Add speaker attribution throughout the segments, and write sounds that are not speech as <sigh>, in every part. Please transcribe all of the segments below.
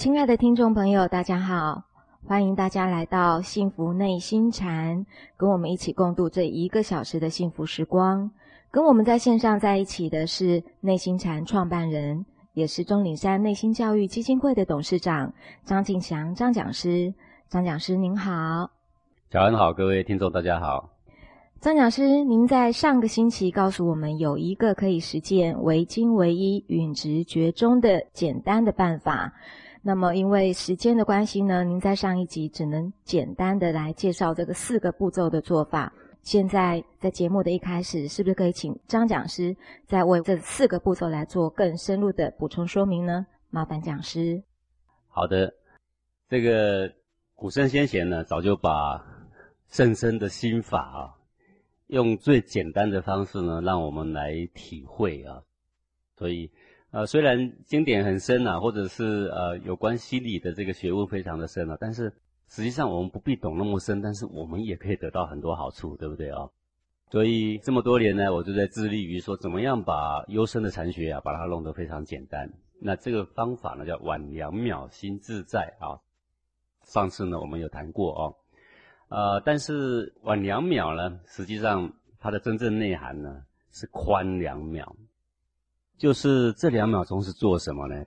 Speaker 1: 亲爱的听众朋友，大家好！欢迎大家来到幸福内心禅，跟我们一起共度这一个小时的幸福时光。跟我们在线上在一起的是内心禅创办人，也是钟岭山内心教育基金会的董事长张敬祥张讲师。张讲师您好，
Speaker 2: 早安好，各位听众大家好。
Speaker 1: 张讲师，您在上个星期告诉我们有一个可以实践唯精唯一、允直觉中的简单的办法。那么因为时间的关系呢，您在上一集只能简单的来介绍这个四个步骤的做法。现在在节目的一开始，是不是可以请张讲师再为这四个步骤来做更深入的补充说明呢？麻烦讲师。
Speaker 2: 好的，这个古圣先贤呢，早就把圣深的心法啊。用最简单的方式呢，让我们来体会啊。所以，呃，虽然经典很深啊，或者是呃有关心理的这个学问非常的深啊，但是实际上我们不必懂那么深，但是我们也可以得到很多好处，对不对啊？所以这么多年呢，我就在致力于说，怎么样把幽深的禅学啊，把它弄得非常简单。那这个方法呢，叫晚两秒心自在啊。上次呢，我们有谈过哦。呃，但是晚两秒呢，实际上它的真正内涵呢是宽两秒，就是这两秒钟是做什么呢？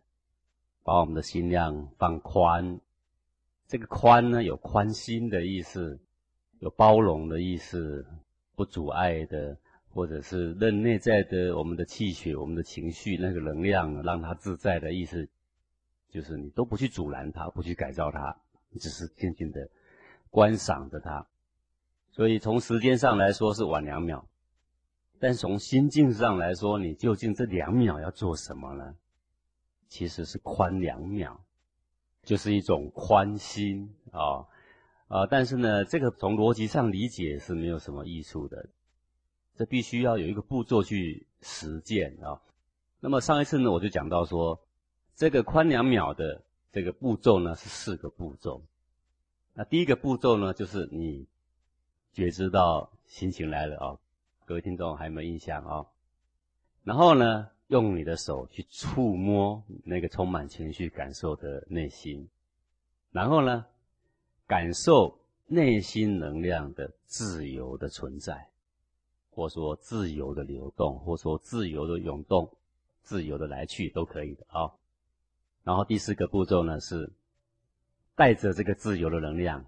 Speaker 2: 把我们的心量放宽。这个宽呢，有宽心的意思，有包容的意思，不阻碍的，或者是任内在的我们的气血、我们的情绪那个能量让它自在的意思，就是你都不去阻拦它，不去改造它，你只是静静的。观赏着它，所以从时间上来说是晚两秒，但从心境上来说，你究竟这两秒要做什么呢？其实是宽两秒，就是一种宽心啊啊！但是呢，这个从逻辑上理解是没有什么益处的，这必须要有一个步骤去实践啊。那么上一次呢，我就讲到说，这个宽两秒的这个步骤呢是四个步骤。那第一个步骤呢，就是你觉知到心情来了啊，各位听众还有没有印象啊？然后呢，用你的手去触摸那个充满情绪感受的内心，然后呢，感受内心能量的自由的存在，或说自由的流动，或说自由的涌动，自由的来去都可以的啊。然后第四个步骤呢是。带着这个自由的能量，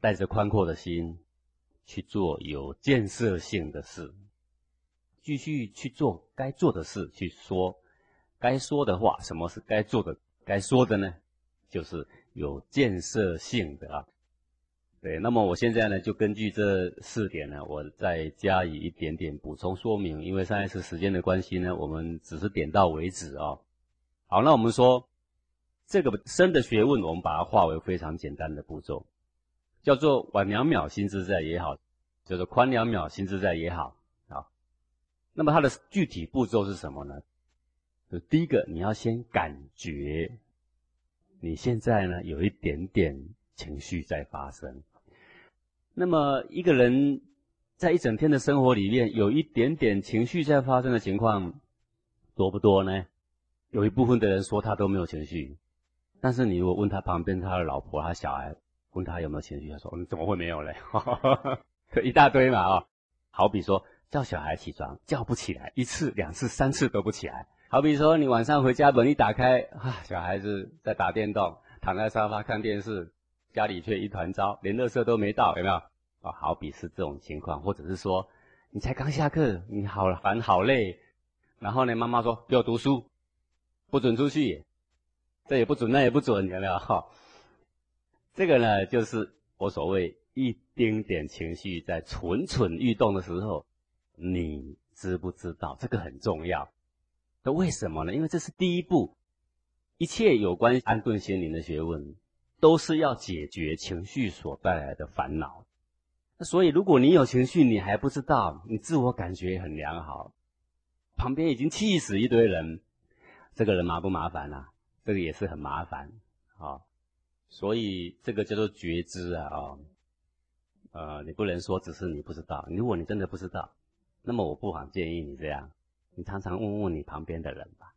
Speaker 2: 带着宽阔的心，去做有建设性的事，继续去做该做的事，去说该说的话。什么是该做的、该说的呢？就是有建设性的啊。对，那么我现在呢，就根据这四点呢，我再加以一点点补充说明。因为上一次时间的关系呢，我们只是点到为止啊。好，那我们说。这个深的学问，我们把它化为非常简单的步骤，叫做晚两秒心自在也好，叫做宽两秒心自在也好啊。那么它的具体步骤是什么呢？就第一个，你要先感觉你现在呢有一点点情绪在发生。那么一个人在一整天的生活里面，有一点点情绪在发生的情况多不多呢？有一部分的人说他都没有情绪。但是你如果问他旁边他的老婆、他小孩，问他有没有情绪，他说：“你怎么会没有嘞？<laughs> 一大堆嘛啊！好比说叫小孩起床，叫不起来，一次、两次、三次都不起来。好比说你晚上回家门一打开，啊，小孩子在打电动，躺在沙发看电视，家里却一团糟，连垃圾都没倒，有没有？啊，好比是这种情况，或者是说你才刚下课，你好烦好累，然后呢，妈妈说给我读书，不准出去。这也不准，那也不准，有没有？哈，这个呢，就是我所谓一丁点情绪在蠢蠢欲动的时候，你知不知道？这个很重要。那为什么呢？因为这是第一步，一切有关安顿心灵的学问，都是要解决情绪所带来的烦恼。那所以，如果你有情绪，你还不知道，你自我感觉很良好，旁边已经气死一堆人，这个人麻不麻烦啊？这个也是很麻烦啊，所以这个叫做觉知啊啊，呃，你不能说只是你不知道，如果你真的不知道，那么我不妨建议你这样，你常常问问你旁边的人吧，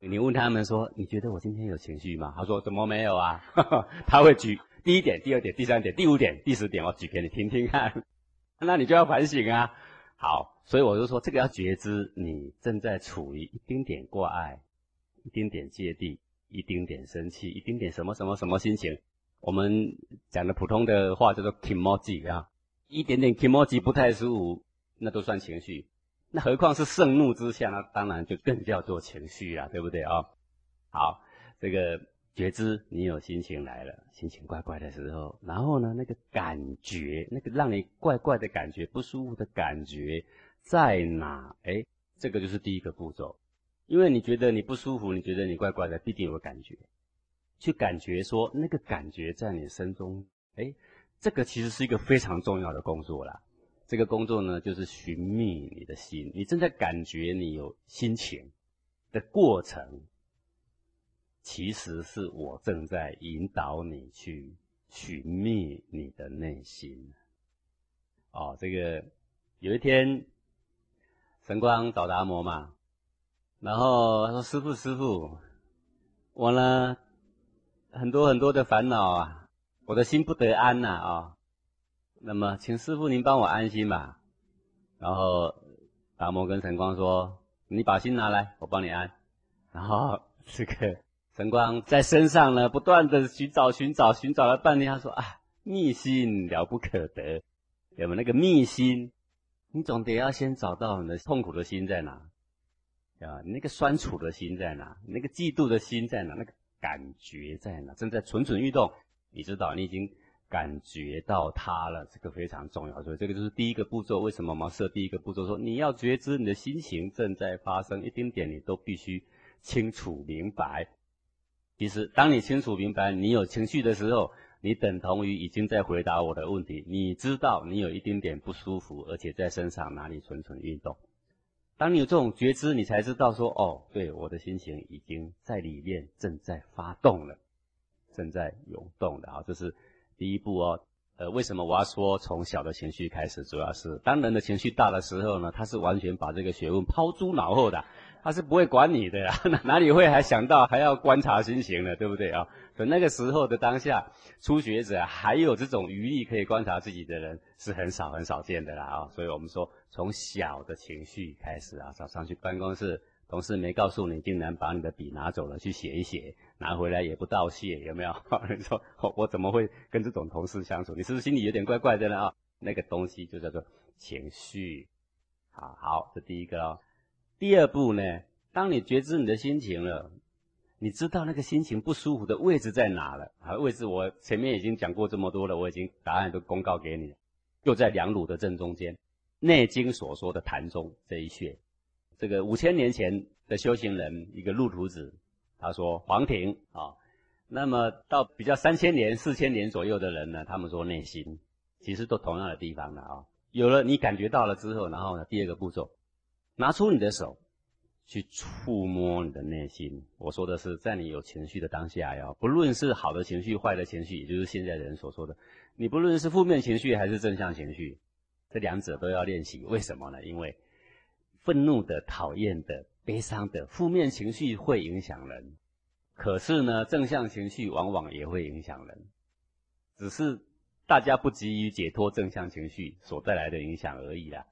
Speaker 2: 你问他们说，你觉得我今天有情绪吗？他说怎么没有啊？<laughs> 他会举第一点、第二点、第三点、第五点、第十点，我举给你听听看。<laughs> 那你就要反省啊。好，所以我就说这个要觉知，你正在处于一丁点挂碍、一丁点芥蒂、一丁点生气、一丁点什么什么什么心情。我们讲的普通的话叫做 emoji 啊，一点点 emoji 不太舒服，那都算情绪。那何况是盛怒之下，那当然就更叫做情绪啊，对不对啊？好，这个觉知，你有心情来了，心情怪怪的时候，然后呢，那个感觉，那个让你怪怪的感觉、不舒服的感觉在哪？哎，这个就是第一个步骤，因为你觉得你不舒服，你觉得你怪怪的，必定有个感觉，去感觉说那个感觉在你身中，哎，这个其实是一个非常重要的工作啦。这个工作呢，就是寻觅你的心。你正在感觉你有心情的过程，其实是我正在引导你去寻觅你的内心。哦，这个有一天，神光找达摩嘛，然后他说：“师傅，师傅，我呢很多很多的烦恼啊，我的心不得安呐啊。”那么，请师傅您帮我安心吧。然后达摩跟神光说：“你把心拿来，我帮你安。”然后这个神光在身上呢，不断的寻找、寻找、寻找了半天。他说：“啊，密心了不可得，有没有那个密心？你总得要先找到你的痛苦的心在哪，啊，你那个酸楚的心在哪？那个嫉妒的心在哪？那个感觉在哪？正在蠢蠢欲动，你知道，你已经。”感觉到它了，这个非常重要，所以这个就是第一个步骤。为什么我们设第一个步骤？说你要觉知你的心情正在发生，一丁点你都必须清楚明白。其实，当你清楚明白你有情绪的时候，你等同于已经在回答我的问题。你知道你有一丁点不舒服，而且在身上哪里蠢蠢欲动。当你有这种觉知，你才知道说，哦，对，我的心情已经在里面正在发动了，正在涌动的啊，这是。第一步哦，呃，为什么我要说从小的情绪开始？主要是当人的情绪大的时候呢，他是完全把这个学问抛诸脑后的，他是不会管你的呀，<laughs> 哪里会还想到还要观察心情呢？对不对啊？所以那个时候的当下，初学者还有这种余力可以观察自己的人是很少很少见的啦啊！所以我们说从小的情绪开始啊，早上去办公室。同事没告诉你，竟然把你的笔拿走了去写一写，拿回来也不道谢，有没有？<laughs> 你说我怎么会跟这种同事相处？你是不是心里有点怪怪的呢？啊，那个东西就叫做情绪。好好，这第一个哦。第二步呢，当你觉知你的心情了，你知道那个心情不舒服的位置在哪了？啊，位置我前面已经讲过这么多了，我已经答案都公告给你了，就在两乳的正中间，《内经》所说的痰中这一穴。这个五千年前的修行人，一个路途子，他说黄庭啊，那么到比较三千年、四千年左右的人呢，他们说内心，其实都同样的地方的啊。有了你感觉到了之后，然后呢，第二个步骤，拿出你的手去触摸你的内心。我说的是在你有情绪的当下呀，不论是好的情绪、坏的情绪，也就是现在人所说的，你不论是负面情绪还是正向情绪，这两者都要练习。为什么呢？因为愤怒的、讨厌的、悲伤的负面情绪会影响人，可是呢，正向情绪往往也会影响人，只是大家不急于解脱正向情绪所带来的影响而已啦。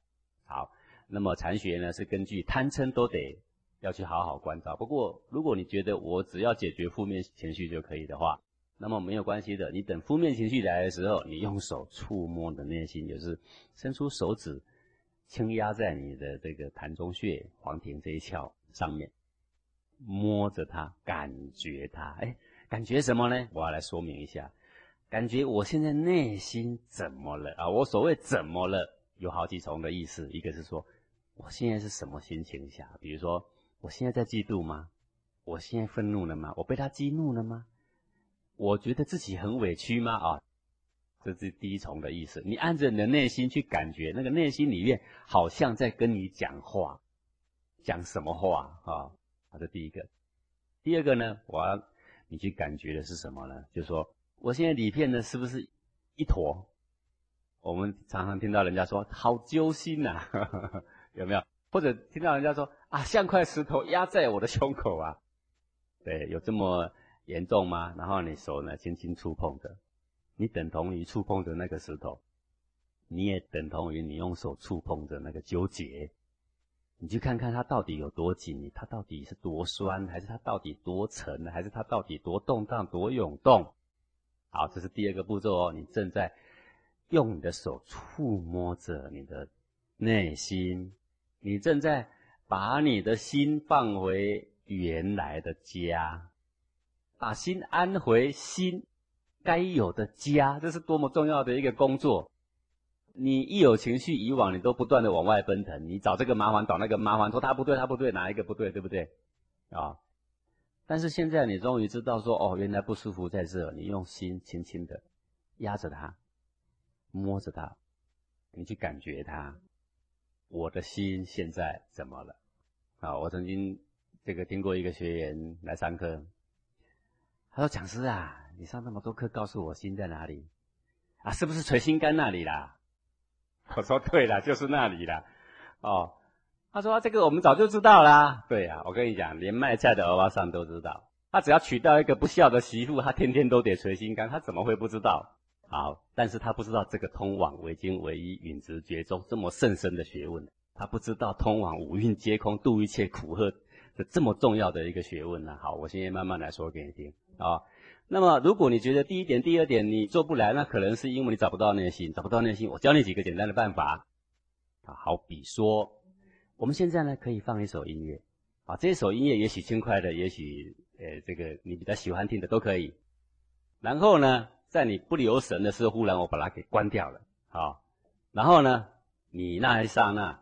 Speaker 2: 好，那么禅学呢是根据贪嗔都得要去好好关照。不过，如果你觉得我只要解决负面情绪就可以的话，那么没有关系的。你等负面情绪来的时候，你用手触摸的内心，就是伸出手指。轻压在你的这个膻中穴、黄庭这一窍上面，摸着它，感觉它，哎，感觉什么呢？我要来说明一下，感觉我现在内心怎么了啊？我所谓怎么了，有好几重的意思，一个是说，我现在是什么心情下？比如说，我现在在嫉妒吗？我现在愤怒了吗？我被他激怒了吗？我觉得自己很委屈吗？啊？这是第一重的意思，你按着你的内心去感觉，那个内心里面好像在跟你讲话，讲什么话啊？好的，第一个。第二个呢，我要你去感觉的是什么呢？就是说，我现在里片呢是不是一坨？我们常常听到人家说好揪心呐，<laughs> 有没有？或者听到人家说啊，像块石头压在我的胸口啊，对，有这么严重吗？然后你手呢轻轻触碰着，你等同于触碰着那个石头，你也等同于你用手触碰着那个纠结。你去看看它到底有多紧，它到底是多酸，还是它到底多沉，还是它到底多动荡、多涌动？好，这是第二个步骤哦。你正在用你的手触摸着你的内心，你正在把你的心放回原来的家，把心安回心该有的家，这是多么重要的一个工作。你一有情绪，以往你都不断的往外奔腾，你找这个麻烦，找那个麻烦，说他不对，他不对，哪一个不对，对不对？啊！但是现在你终于知道说，哦，原来不舒服在这，你用心轻轻的压着它，摸着它，你去感觉它。我的心现在怎么了？啊！我曾经这个听过一个学员来上课，他说：“讲师啊，你上那么多课，告诉我心在哪里？啊，是不是垂心肝那里啦？”我说对了，就是那里了，哦，他说这个我们早就知道啦。对呀，我跟你讲，连卖菜的欧巴桑都知道，他只要娶到一个不孝的媳妇，他天天都得捶心肝，他怎么会不知道？好，但是他不知道这个通往唯精唯一允直觉中这么甚深的学问，他不知道通往五蕴皆空度一切苦厄的这么重要的一个学问呢。好，我现在慢慢来说给你听啊。那么，如果你觉得第一点、第二点你做不来，那可能是因为你找不到内心，找不到内心。我教你几个简单的办法，啊，好比说，我们现在呢可以放一首音乐，啊，这首音乐也许轻快的，也许呃这个你比较喜欢听的都可以。然后呢，在你不留神的时候，忽然我把它给关掉了，好，然后呢，你那一刹那，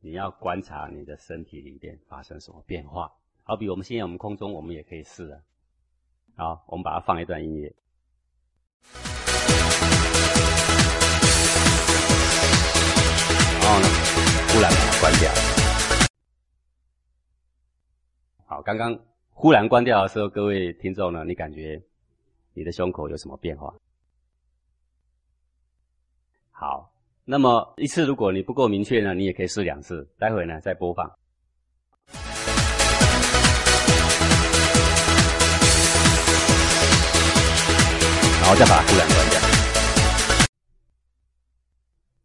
Speaker 2: 你要观察你的身体里面发生什么变化。好比我们现在我们空中，我们也可以试啊。好，我们把它放一段音乐，然后呢，忽然把它关掉。好，刚刚忽然关掉的时候，各位听众呢，你感觉你的胸口有什么变化？好，那么一次如果你不够明确呢，你也可以试两次，待会呢再播放。然后再把它忽然关掉，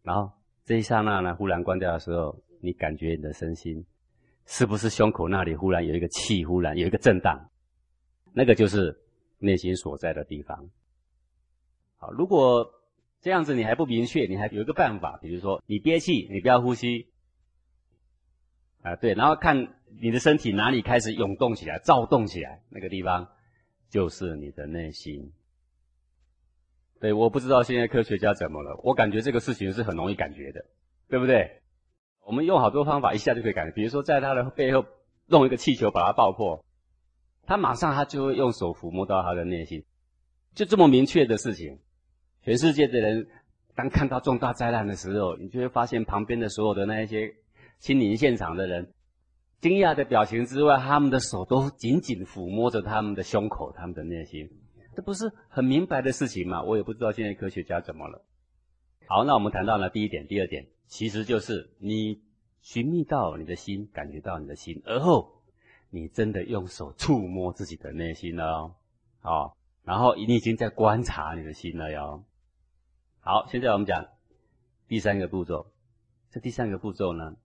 Speaker 2: 然后这一刹那呢，忽然关掉的时候，你感觉你的身心是不是胸口那里忽然有一个气，忽然有一个震荡？那个就是内心所在的地方。好，如果这样子你还不明确，你还有一个办法，比如说你憋气，你不要呼吸，啊对，然后看你的身体哪里开始涌动起来、躁动起来，那个地方就是你的内心。对，我不知道现在科学家怎么了。我感觉这个事情是很容易感觉的，对不对？我们用好多方法，一下就可以感觉。比如说，在他的背后弄一个气球，把它爆破，他马上他就会用手抚摸到他的内心，就这么明确的事情。全世界的人当看到重大灾难的时候，你就会发现旁边的所有的那一些亲临现场的人，惊讶的表情之外，他们的手都紧紧抚摸着他们的胸口，他们的内心。这不是很明白的事情吗？我也不知道现在科学家怎么了。好，那我们谈到了第一点、第二点，其实就是你寻觅到你的心，感觉到你的心，而后你真的用手触摸自己的内心了哦。好，然后你已经在观察你的心了哟。好，现在我们讲第三个步骤。这第三个步骤呢，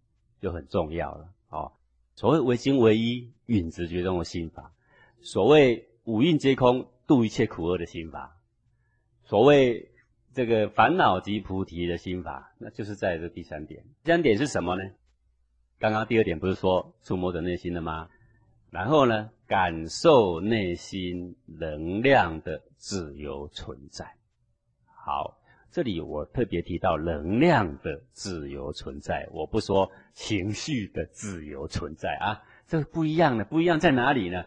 Speaker 2: 就很重要了。哦，所谓唯心唯一、允直觉中的心法，所谓五蕴皆空。度一切苦厄的心法，所谓这个烦恼即菩提的心法，那就是在这第三点。第三点是什么呢？刚刚第二点不是说触摸着内心的吗？然后呢，感受内心能量的自由存在。好，这里我特别提到能量的自由存在，我不说情绪的自由存在啊，这不一样的，不一样在哪里呢？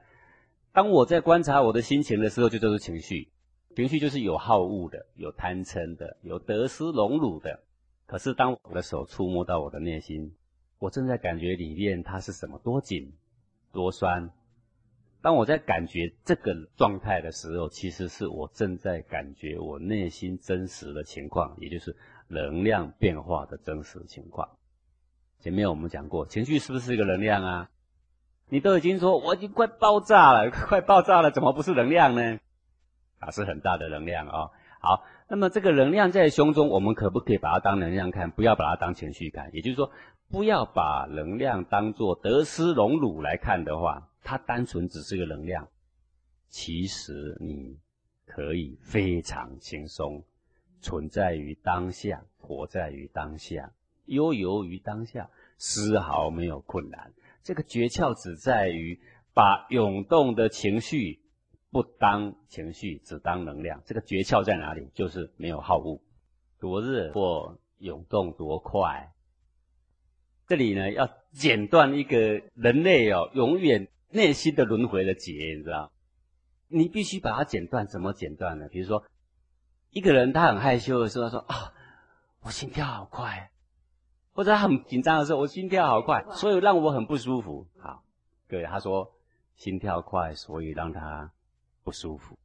Speaker 2: 当我在观察我的心情的时候，就都是情绪。情绪就是有好恶的，有贪嗔的，有得失荣辱的。可是当我的手触摸到我的内心，我正在感觉里面它是什么多紧、多酸。当我在感觉这个状态的时候，其实是我正在感觉我内心真实的情况，也就是能量变化的真实情况。前面我们讲过，情绪是不是一个能量啊？你都已经说我已经快爆炸了，<laughs> 快爆炸了，怎么不是能量呢？啊，是很大的能量哦。好，那么这个能量在胸中，我们可不可以把它当能量看？不要把它当情绪看。也就是说，不要把能量当做得失荣辱来看的话，它单纯只是个能量。其实你可以非常轻松，存在于当下，活在于当下，悠游于当下，丝毫没有困难。这个诀窍只在于把涌动的情绪不当情绪，只当能量。这个诀窍在哪里？就是没有好恶，多热或涌动多快。这里呢，要剪断一个人类哦，永远内心的轮回的结，你知道？你必须把它剪断，怎么剪断呢？比如说，一个人他很害羞的时候，他说啊，我心跳好快，或者他很紧张的时候，我心跳好快，所以让我很不舒服。好，各位，他说心跳快，所以让他不舒服。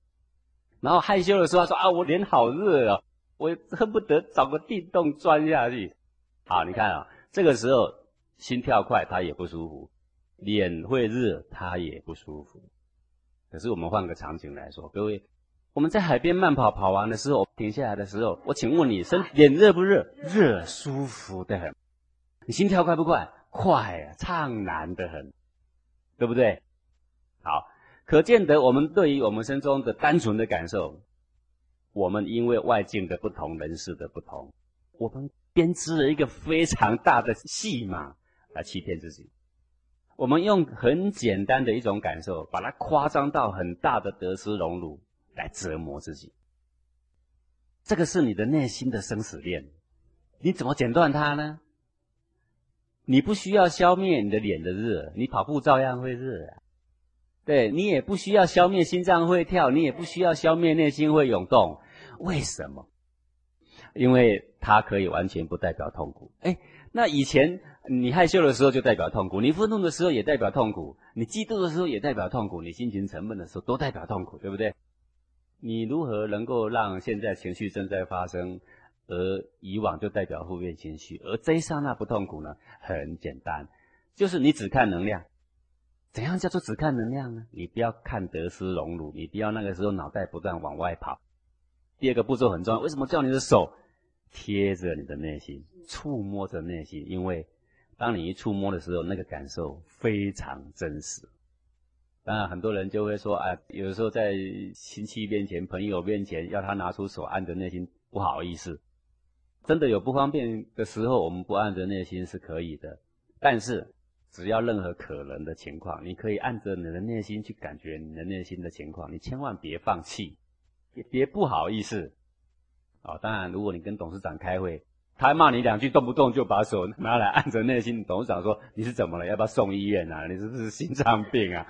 Speaker 2: 然后害羞的时候，他说啊，我脸好热啊，我恨不得找个地洞钻下去。好，你看啊，这个时候心跳快，他也不舒服；脸会热，他也不舒服。可是我们换个场景来说，各位，我们在海边慢跑，跑完的时候停下来的时候，我请问你，身脸热不热？热，舒服的很。你心跳快不快？快啊，畅然的很，对不对？好，可见得我们对于我们身中的单纯的感受，我们因为外境的不同，人事的不同，我们编织了一个非常大的戏码来欺骗自己。我们用很简单的一种感受，把它夸张到很大的得失荣辱，来折磨自己。这个是你的内心的生死恋，你怎么剪断它呢？你不需要消灭你的脸的热，你跑步照样会热。对你也不需要消灭心脏会跳，你也不需要消灭内心会涌动。为什么？因为它可以完全不代表痛苦。哎，那以前。你害羞的时候就代表痛苦，你愤怒的时候也代表痛苦，你嫉妒的时候也代表痛苦，你心情沉闷的时候都代表痛苦，对不对？你如何能够让现在情绪正在发生，而以往就代表负面情绪，而这一刹那不痛苦呢？很简单，就是你只看能量。怎样叫做只看能量呢？你不要看得失荣辱，你不要那个时候脑袋不断往外跑。第二个步骤很重要，为什么叫你的手贴着你的内心，触摸着内心？因为当你一触摸的时候，那个感受非常真实。当然，很多人就会说：“啊，有时候在亲戚面前、朋友面前，要他拿出手按着内心，不好意思。”真的有不方便的时候，我们不按着内心是可以的。但是，只要任何可能的情况，你可以按着你的内心去感觉你的内心的情况，你千万别放弃，也别不好意思。啊，当然，如果你跟董事长开会。他骂你两句，动不动就把手拿来按着内心。董事长说：“你是怎么了？要不要送医院啊？你是不是心脏病啊？”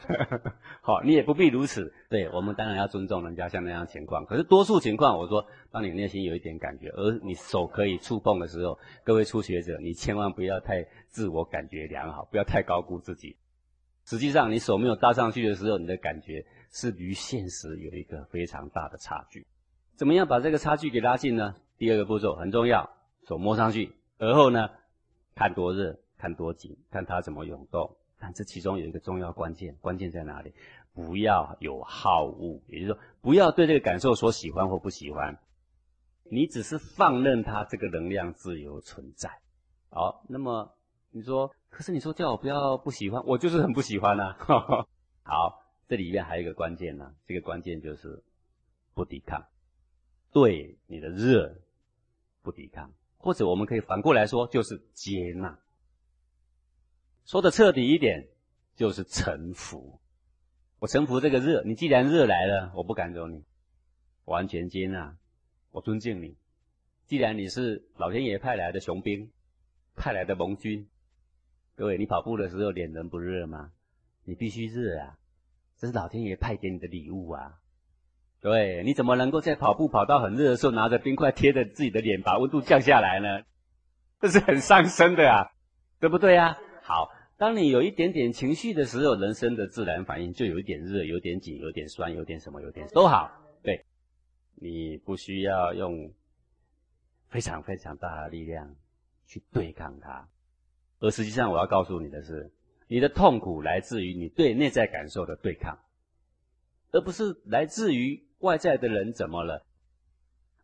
Speaker 2: <laughs> 好，你也不必如此。对我们当然要尊重人家像那样情况。可是多数情况，我说，当你内心有一点感觉，而你手可以触碰的时候，各位初学者，你千万不要太自我感觉良好，不要太高估自己。实际上，你手没有搭上去的时候，你的感觉是与现实有一个非常大的差距。怎么样把这个差距给拉近呢？第二个步骤很重要。手摸上去，而后呢，看多热，看多紧，看它怎么涌动。但这其中有一个重要关键，关键在哪里？不要有好恶，也就是说，不要对这个感受所喜欢或不喜欢。你只是放任它这个能量自由存在。好，那么你说，可是你说叫我不要不喜欢，我就是很不喜欢呐。<laughs> 好，这里面还有一个关键呢，这个关键就是不抵抗，对你的热不抵抗。或者我们可以反过来说，就是接纳。说的彻底一点，就是臣服。我臣服这个热，你既然热来了，我不赶走你，完全接纳，我尊敬你。既然你是老天爷派来的雄兵，派来的盟军，各位，你跑步的时候脸能不热吗？你必须热啊，这是老天爷派给你的礼物啊。对，你怎么能够在跑步跑到很热的时候，拿着冰块贴着自己的脸，把温度降下来呢？<laughs> 这是很伤身的啊，对不对啊？好，当你有一点点情绪的时候，人生的自然反应就有一点热，有点紧，有点酸，有点什么，有点都好。对，你不需要用非常非常大的力量去对抗它，而实际上我要告诉你的是，你的痛苦来自于你对内在感受的对抗，而不是来自于外在的人怎么了。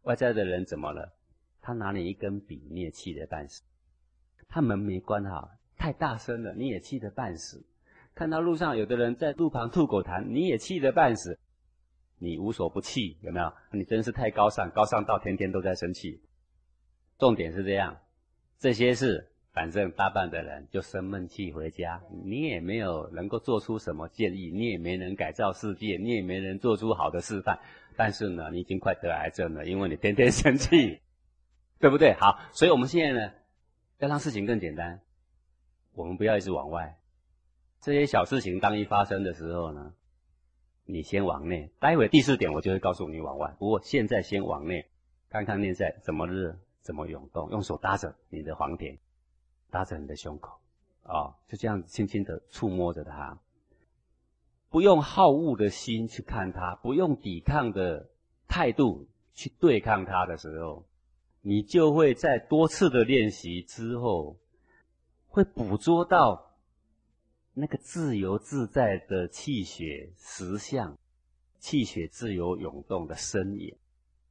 Speaker 2: 外在的人怎么了？他拿你一根笔，你也气得半死；他门没关好，太大声了，你也气得半死；看到路上有的人在路旁吐口痰，你也气得半死。你无所不气，有没有？你真是太高尚，高尚到天天都在生气。重点是这样，这些事，反正大半的人就生闷气回家，你也没有能够做出什么建议，你也没能改造世界，你也没能做出好的示范。但是呢，你已经快得癌症了，因为你天天生气，<laughs> 对不对？好，所以我们现在呢，要让事情更简单，我们不要一直往外。这些小事情当一发生的时候呢，你先往内。待会第四点我就会告诉你往外。不过现在先往内，看看内在怎么热，怎么涌动。用手搭着你的黄田，搭着你的胸口，啊，就这样轻轻的触摸着它。不用好恶的心去看它，不用抵抗的态度去对抗它的时候，你就会在多次的练习之后，会捕捉到那个自由自在的气血实相，气血自由涌动的身影。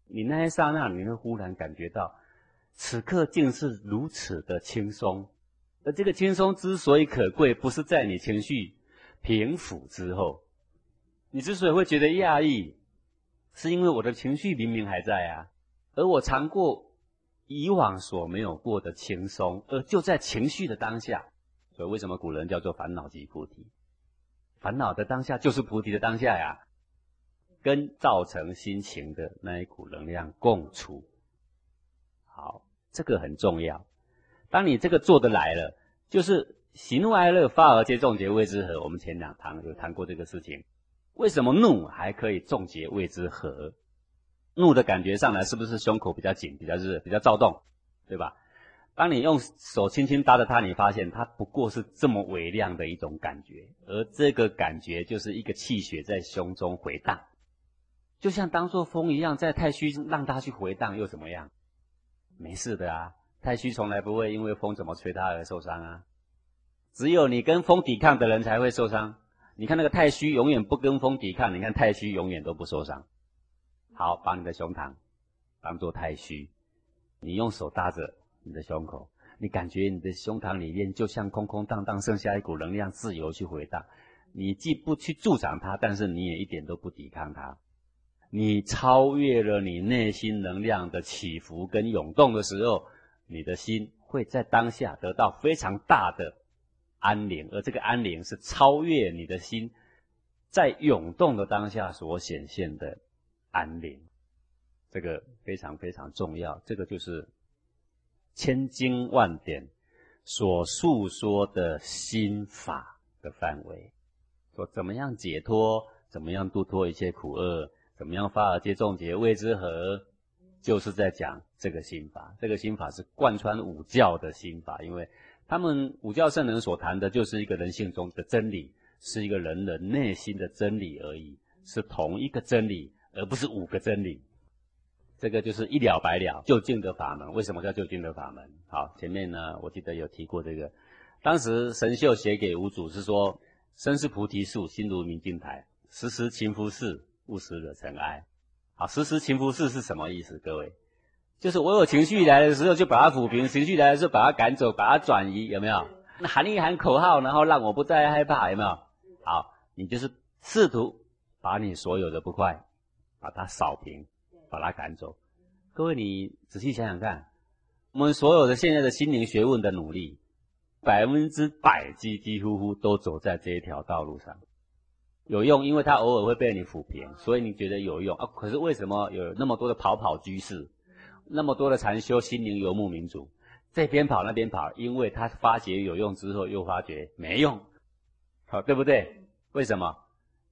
Speaker 2: 你那一刹那，你会忽然感觉到，此刻竟是如此的轻松。而这个轻松之所以可贵，不是在你情绪。平复之后，你之所以会觉得讶异，是因为我的情绪明明还在啊，而我尝过以往所没有过的轻松，而就在情绪的当下。所以为什么古人叫做烦恼即菩提？烦恼的当下就是菩提的当下呀，跟造成心情的那一股能量共处。好，这个很重要。当你这个做得来了，就是。喜怒哀乐发而皆众结谓之和。我们前两堂有谈过这个事情。为什么怒还可以众结谓之和？怒的感觉上来是不是胸口比较紧、比较热、比较躁动，对吧？当你用手轻轻搭着它，你发现它不过是这么微量的一种感觉，而这个感觉就是一个气血在胸中回荡，就像当做风一样，在太虚让它去回荡又怎么样？没事的啊，太虚从来不会因为风怎么吹它而受伤啊。只有你跟风抵抗的人才会受伤。你看那个太虚，永远不跟风抵抗。你看太虚，永远都不受伤。好，把你的胸膛当做太虚，你用手搭着你的胸口，你感觉你的胸膛里面就像空空荡荡，剩下一股能量自由去回荡。你既不去助长它，但是你也一点都不抵抗它。你超越了你内心能量的起伏跟涌动的时候，你的心会在当下得到非常大的。安宁，而这个安宁是超越你的心在涌动的当下所显现的安宁，这个非常非常重要。这个就是千经万典所述说的心法的范围。说怎么样解脱，怎么样度脱一切苦厄，怎么样发而皆众结谓之和，就是在讲这个心法。这个心法是贯穿五教的心法，因为。他们五教圣人所谈的，就是一个人性中的真理，是一个人的内心的真理而已，是同一个真理，而不是五个真理。这个就是一了百了，究竟的法门。为什么叫究竟的法门？好，前面呢，我记得有提过这个。当时神秀写给五祖是说：“身是菩提树，心如明镜台，时时勤拂拭，勿使惹尘埃。”好，时时勤拂拭是什么意思？各位？就是我有情绪来的时候，就把它抚平；情绪来的时候，把它赶走，把它转移，有没有？那喊一喊口号，然后让我不再害怕，有没有？好，你就是试图把你所有的不快，把它扫平，把它赶走。各位，你仔细想想看，我们所有的现在的心灵学问的努力，百分之百几几乎乎都走在这一条道路上，有用，因为它偶尔会被你抚平，所以你觉得有用啊。可是为什么有那么多的跑跑居士？那么多的禅修，心灵游牧民族，这边跑那边跑，因为他发觉有用之后，又发觉没用，好对不对？为什么？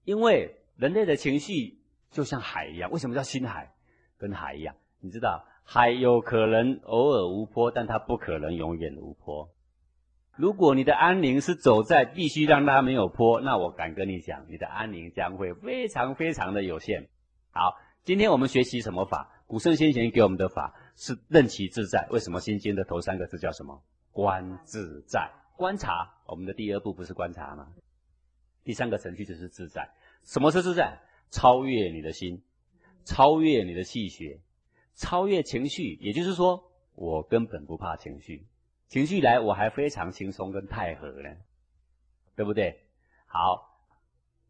Speaker 2: 因为人类的情绪就像海一样，为什么叫心海？跟海一样，你知道，海有可能偶尔无波，但它不可能永远无波。如果你的安宁是走在必须让它没有坡，那我敢跟你讲，你的安宁将会非常非常的有限。好，今天我们学习什么法？古圣先贤给我们的法是任其自在。为什么《心经》的头三个字叫什么？观自在。观察，我们的第二步不是观察吗？第三个程序就是自在。什么是自在？超越你的心，超越你的气血，超越情绪。也就是说，我根本不怕情绪，情绪来我还非常轻松跟泰和呢，对不对？好，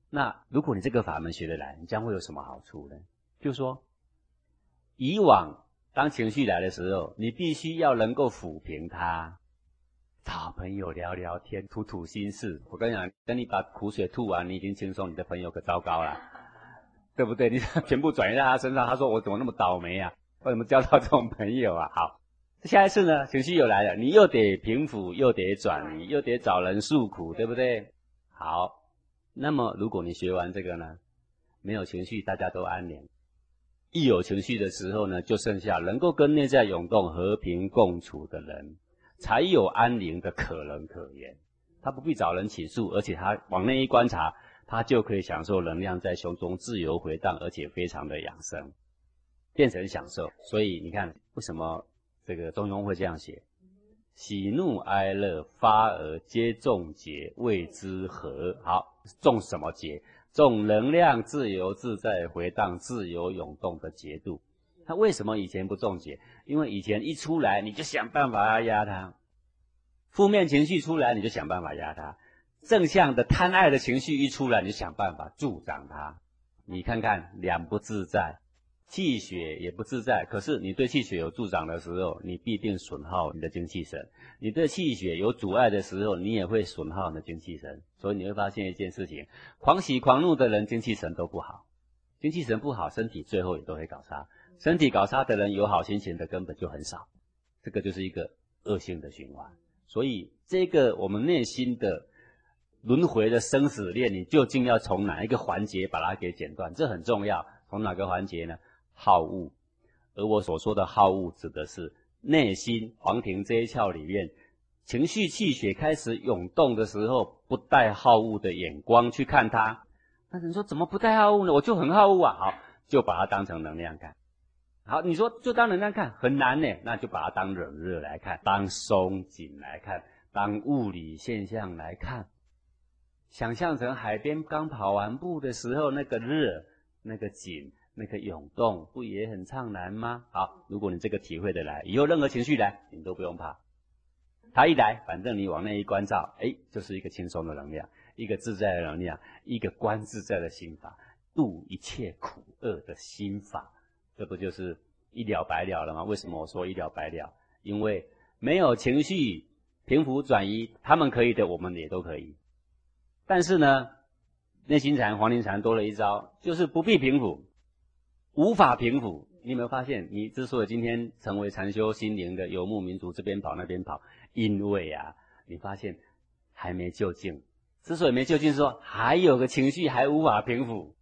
Speaker 2: 那如果你这个法门学得来，你将会有什么好处呢？就说，以往当情绪来的时候，你必须要能够抚平它。找朋友聊聊天，吐吐心事。我跟你讲，等你把苦水吐完，你已经轻松，你的朋友可糟糕了，对不对？你全部转移在他身上，他说我怎么那么倒霉啊？为什么交到这种朋友啊？好，下一次呢，情绪又来了，你又得平复，又得转移，又得找人诉苦，对不对？好，那么如果你学完这个呢，没有情绪，大家都安宁；一有情绪的时候呢，就剩下能够跟内在涌动、和平共处的人。才有安宁的可能可言。他不必找人起诉，而且他往内一观察，他就可以享受能量在胸中自由回荡，而且非常的养生，变成享受。所以你看，为什么这个中庸会这样写？喜怒哀乐发而皆众结，谓之和。好，众什么结？众能量自由自在回荡、自由涌动的节度。他为什么以前不重解？因为以前一出来你就想办法要压他，负面情绪出来你就想办法压他，正向的贪爱的情绪一出来你就想办法助长他。你看看两不自在，气血也不自在。可是你对气血有助长的时候，你必定损耗你的精气神；你对气血有阻碍的时候，你也会损耗你的精气神。所以你会发现一件事情：狂喜狂怒的人精气神都不好，精气神不好，身体最后也都会搞差。身体搞差的人，有好心情的根本就很少，这个就是一个恶性的循环。所以，这个我们内心的轮回的生死链，你究竟要从哪一个环节把它给剪断？这很重要。从哪个环节呢？好恶。而我所说的好恶，指的是内心黄庭这一窍里面，情绪气血开始涌动的时候，不带好恶的眼光去看它。那你说怎么不带好恶呢？我就很好恶啊！好，就把它当成能量看。好，你说就当能量看很难呢，那就把它当冷热来看，当松紧来看，当物理现象来看。想象成海边刚跑完步的时候，那个热、那个紧、那个涌动，不也很畅然吗？好，如果你这个体会的来，以后任何情绪来，你都不用怕。它一来，反正你往那一关照，哎，就是一个轻松的能量，一个自在的能量，一个观自在的心法，度一切苦厄的心法。这不就是一了百了了吗？为什么我说一了百了？因为没有情绪平复转移，他们可以的，我们也都可以。但是呢，内心禅、黄庭禅多了一招，就是不必平复，无法平复。你有没有发现，你之所以今天成为禅修心灵的游牧民族，这边跑那边跑，因为啊，你发现还没就近。之所以没就近，是说还有个情绪还无法平复。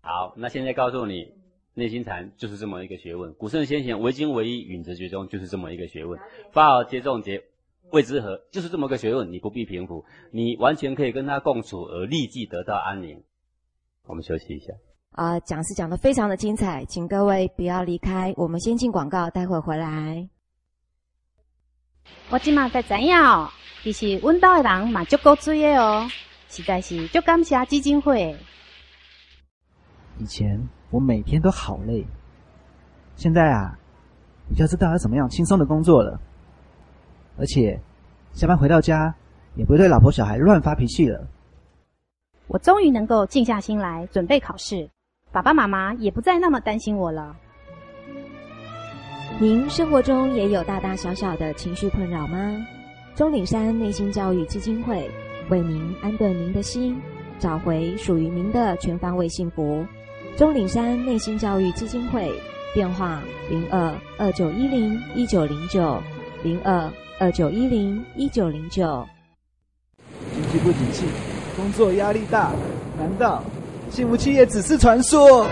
Speaker 2: 好，那现在告诉你。内心禅就是这么一个学问，古圣先贤唯精唯一，允直觉中就是这么一个学问，发而皆众结，谓之和，就是这么个学问。你不必平复，你完全可以跟他共处而立即得到安宁。我们休息一下。
Speaker 1: 啊，讲是讲的非常的精彩，请各位不要离开，我们先进广告，待会回来。
Speaker 3: 我今嘛在知影哦，其实阮岛的人嘛足够追的哦，实在是足感谢基金会。
Speaker 4: 以前。我每天都好累，现在啊，我就知道要怎么样轻松的工作了，而且下班回到家也不会对老婆小孩乱发脾气了。
Speaker 3: 我终于能够静下心来准备考试，爸爸妈妈也不再那么担心我了。
Speaker 1: 您生活中也有大大小小的情绪困扰吗？钟岭山内心教育基金会为您安顿您的心，找回属于您的全方位幸福。钟岭山内心教育基金会电话：零二二九一零一九零九零二二九一零一九零九。
Speaker 4: 经济不景气，工作压力大，难道幸福企业只是传说？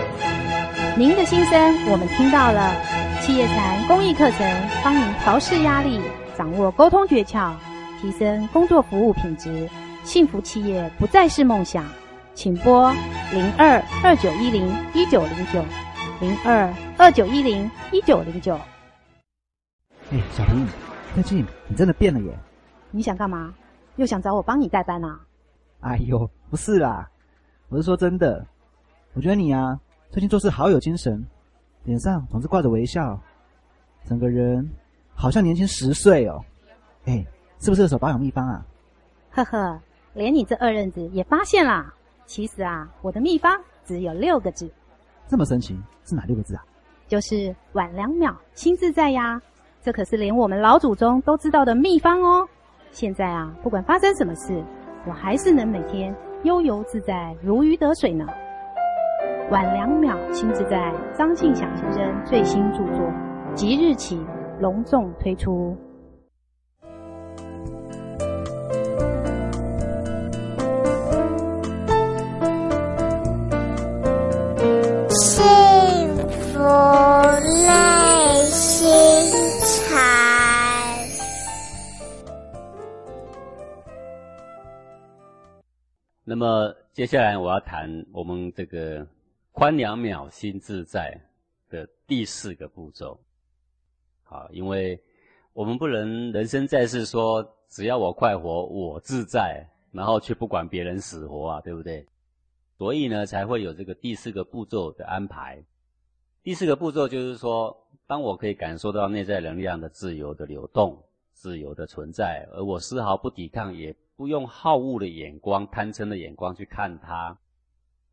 Speaker 3: 您的心声我们听到了，企业禅公益课程帮您调试压力，掌握沟通诀窍，提升工作服务品质，幸福企业不再是梦想。请拨零二二九一零一九零九零二二九一零一九零九。
Speaker 4: 哎，小林，最近你真的变了耶！
Speaker 3: 你想干嘛？又想找我帮你代班啊？
Speaker 4: 哎呦，不是啦，我是说真的，我觉得你啊，最近做事好有精神，脸上总是挂着微笑，整个人好像年轻十岁哦。哎，是不是有手保养秘方啊？
Speaker 3: 呵呵，连你这二愣子也发现啦。其实啊，我的秘方只有六个字。
Speaker 4: 这么神奇，是哪六个字啊？
Speaker 3: 就是晚两秒，心自在呀。这可是连我们老祖宗都知道的秘方哦。现在啊，不管发生什么事，我还是能每天悠游自在，如鱼得水呢。晚两秒，亲自在，张庆祥先生最新著作，即日起隆重推出。
Speaker 2: 那么接下来我要谈我们这个宽两秒心自在的第四个步骤。好，因为我们不能人生在世说只要我快活我自在，然后却不管别人死活啊，对不对？所以呢，才会有这个第四个步骤的安排。第四个步骤就是说，当我可以感受到内在能量的自由的流动、自由的存在，而我丝毫不抵抗也。不用好恶的眼光、贪嗔的眼光去看他，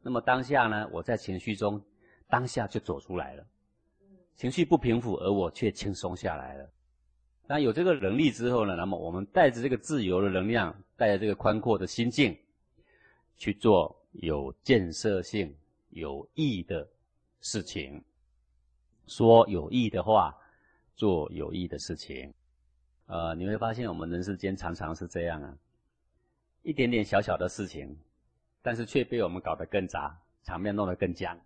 Speaker 2: 那么当下呢？我在情绪中，当下就走出来了。情绪不平复，而我却轻松下来了。那有这个能力之后呢？那么我们带着这个自由的能量，带着这个宽阔的心境，去做有建设性、有益的事情，说有益的话，做有益的事情。呃，你会发现我们人世间常常是这样啊。一点点小小的事情，但是却被我们搞得更杂，场面弄得更僵。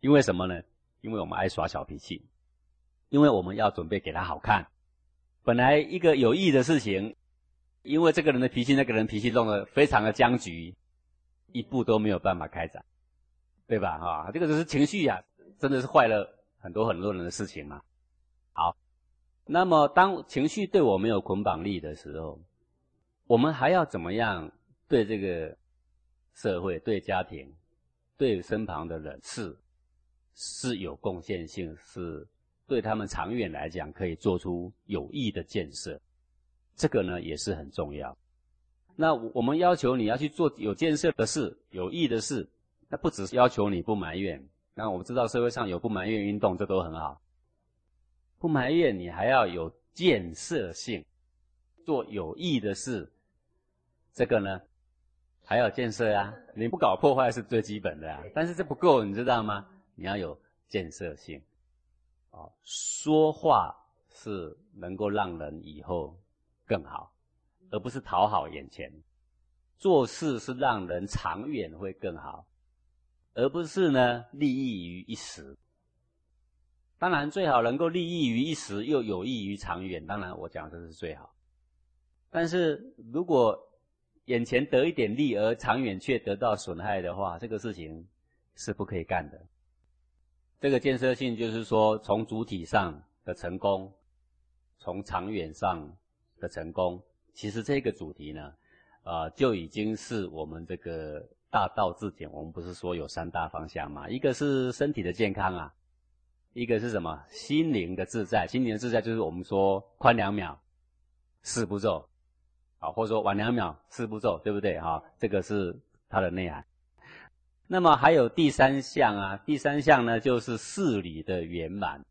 Speaker 2: 因为什么呢？因为我们爱耍小脾气，因为我们要准备给他好看。本来一个有意义的事情，因为这个人的脾气，那个人脾气弄得非常的僵局，一步都没有办法开展，对吧？哈，这个就是情绪呀，真的是坏了很多很多人的事情嘛。好，那么当情绪对我没有捆绑力的时候。我们还要怎么样对这个社会、对家庭、对身旁的人事是有贡献性，是对他们长远来讲可以做出有益的建设？这个呢也是很重要。那我们要求你要去做有建设的事、有益的事，那不只是要求你不埋怨。那我们知道社会上有不埋怨运动，这都很好。不埋怨你还要有建设性，做有益的事。这个呢，还要建设啊！你不搞破坏是最基本的啊，但是这不够，你知道吗？你要有建设性，啊，说话是能够让人以后更好，而不是讨好眼前；做事是让人长远会更好，而不是呢利益于一时。当然，最好能够利益于一时又有益于长远。当然，我讲这是最好。但是如果眼前得一点利，而长远却得到损害的话，这个事情是不可以干的。这个建设性就是说，从主体上的成功，从长远上的成功，其实这个主题呢，啊，就已经是我们这个大道至简。我们不是说有三大方向嘛？一个是身体的健康啊，一个是什么？心灵的自在。心灵的自在就是我们说宽两秒，四步骤。啊，或者说晚两秒四步骤，对不对？哈，这个是它的内涵。那么还有第三项啊，第三项呢就是事理的圆满。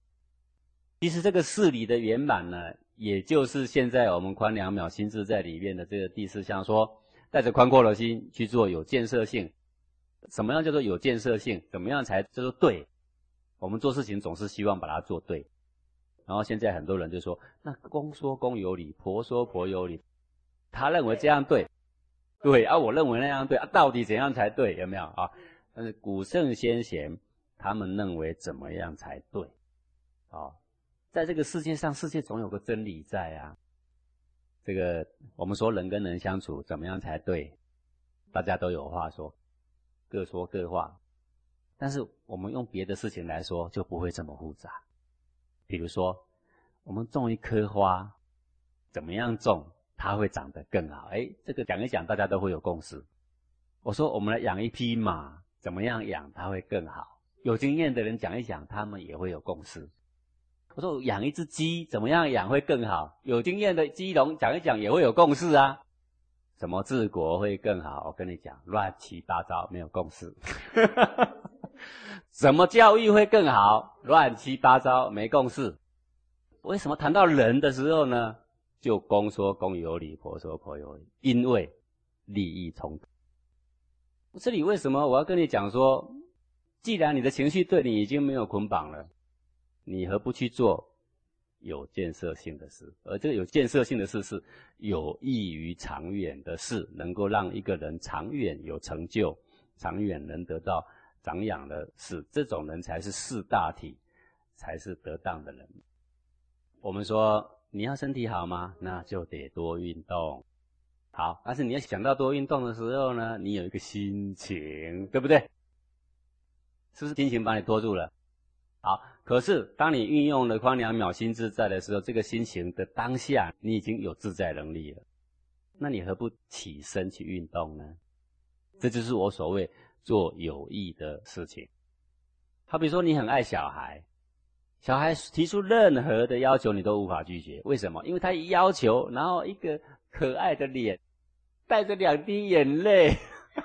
Speaker 2: 其实这个事理的圆满呢，也就是现在我们宽两秒心智在里面的这个第四项，说带着宽阔的心去做有建设性。什么样叫做有建设性？怎么样才叫做对？我们做事情总是希望把它做对。然后现在很多人就说，那公说公有理，婆说婆有理。他认为这样对，对啊，我认为那样对啊，到底怎样才对？有没有啊？但是古圣先贤他们认为怎么样才对？啊，在这个世界上，世界总有个真理在啊。这个我们说人跟人相处怎么样才对？大家都有话说，各说各话。但是我们用别的事情来说，就不会这么复杂。比如说，我们种一棵花，怎么样种？它会长得更好。哎，这个讲一讲，大家都会有共识。我说，我们来养一匹马，怎么样养它会更好？有经验的人讲一讲，他们也会有共识。我说，养一只鸡，怎么样养会更好？有经验的鸡农讲一讲，也会有共识啊。怎么治国会更好？我跟你讲，乱七八糟，没有共识。<laughs> 怎么教育会更好？乱七八糟，没共识。为什么谈到人的时候呢？就公说公有理，婆说婆有理，因为利益冲突。这里为什么我要跟你讲说，既然你的情绪对你已经没有捆绑了，你何不去做有建设性的事？而这个有建设性的事是有益于长远的事，能够让一个人长远有成就，长远能得到长养的事，这种人才是四大体，才是得当的人。我们说你要身体好吗？那就得多运动。好，但是你要想到多运动的时候呢，你有一个心情，对不对？是不是心情把你拖住了？好，可是当你运用了宽两秒心自在的时候，这个心情的当下，你已经有自在能力了。那你何不起身去运动呢？这就是我所谓做有益的事情。好比说，你很爱小孩，小孩提出任何的要求，你都无法拒绝。为什么？因为他一要求，然后一个。可爱的脸，带着两滴眼泪，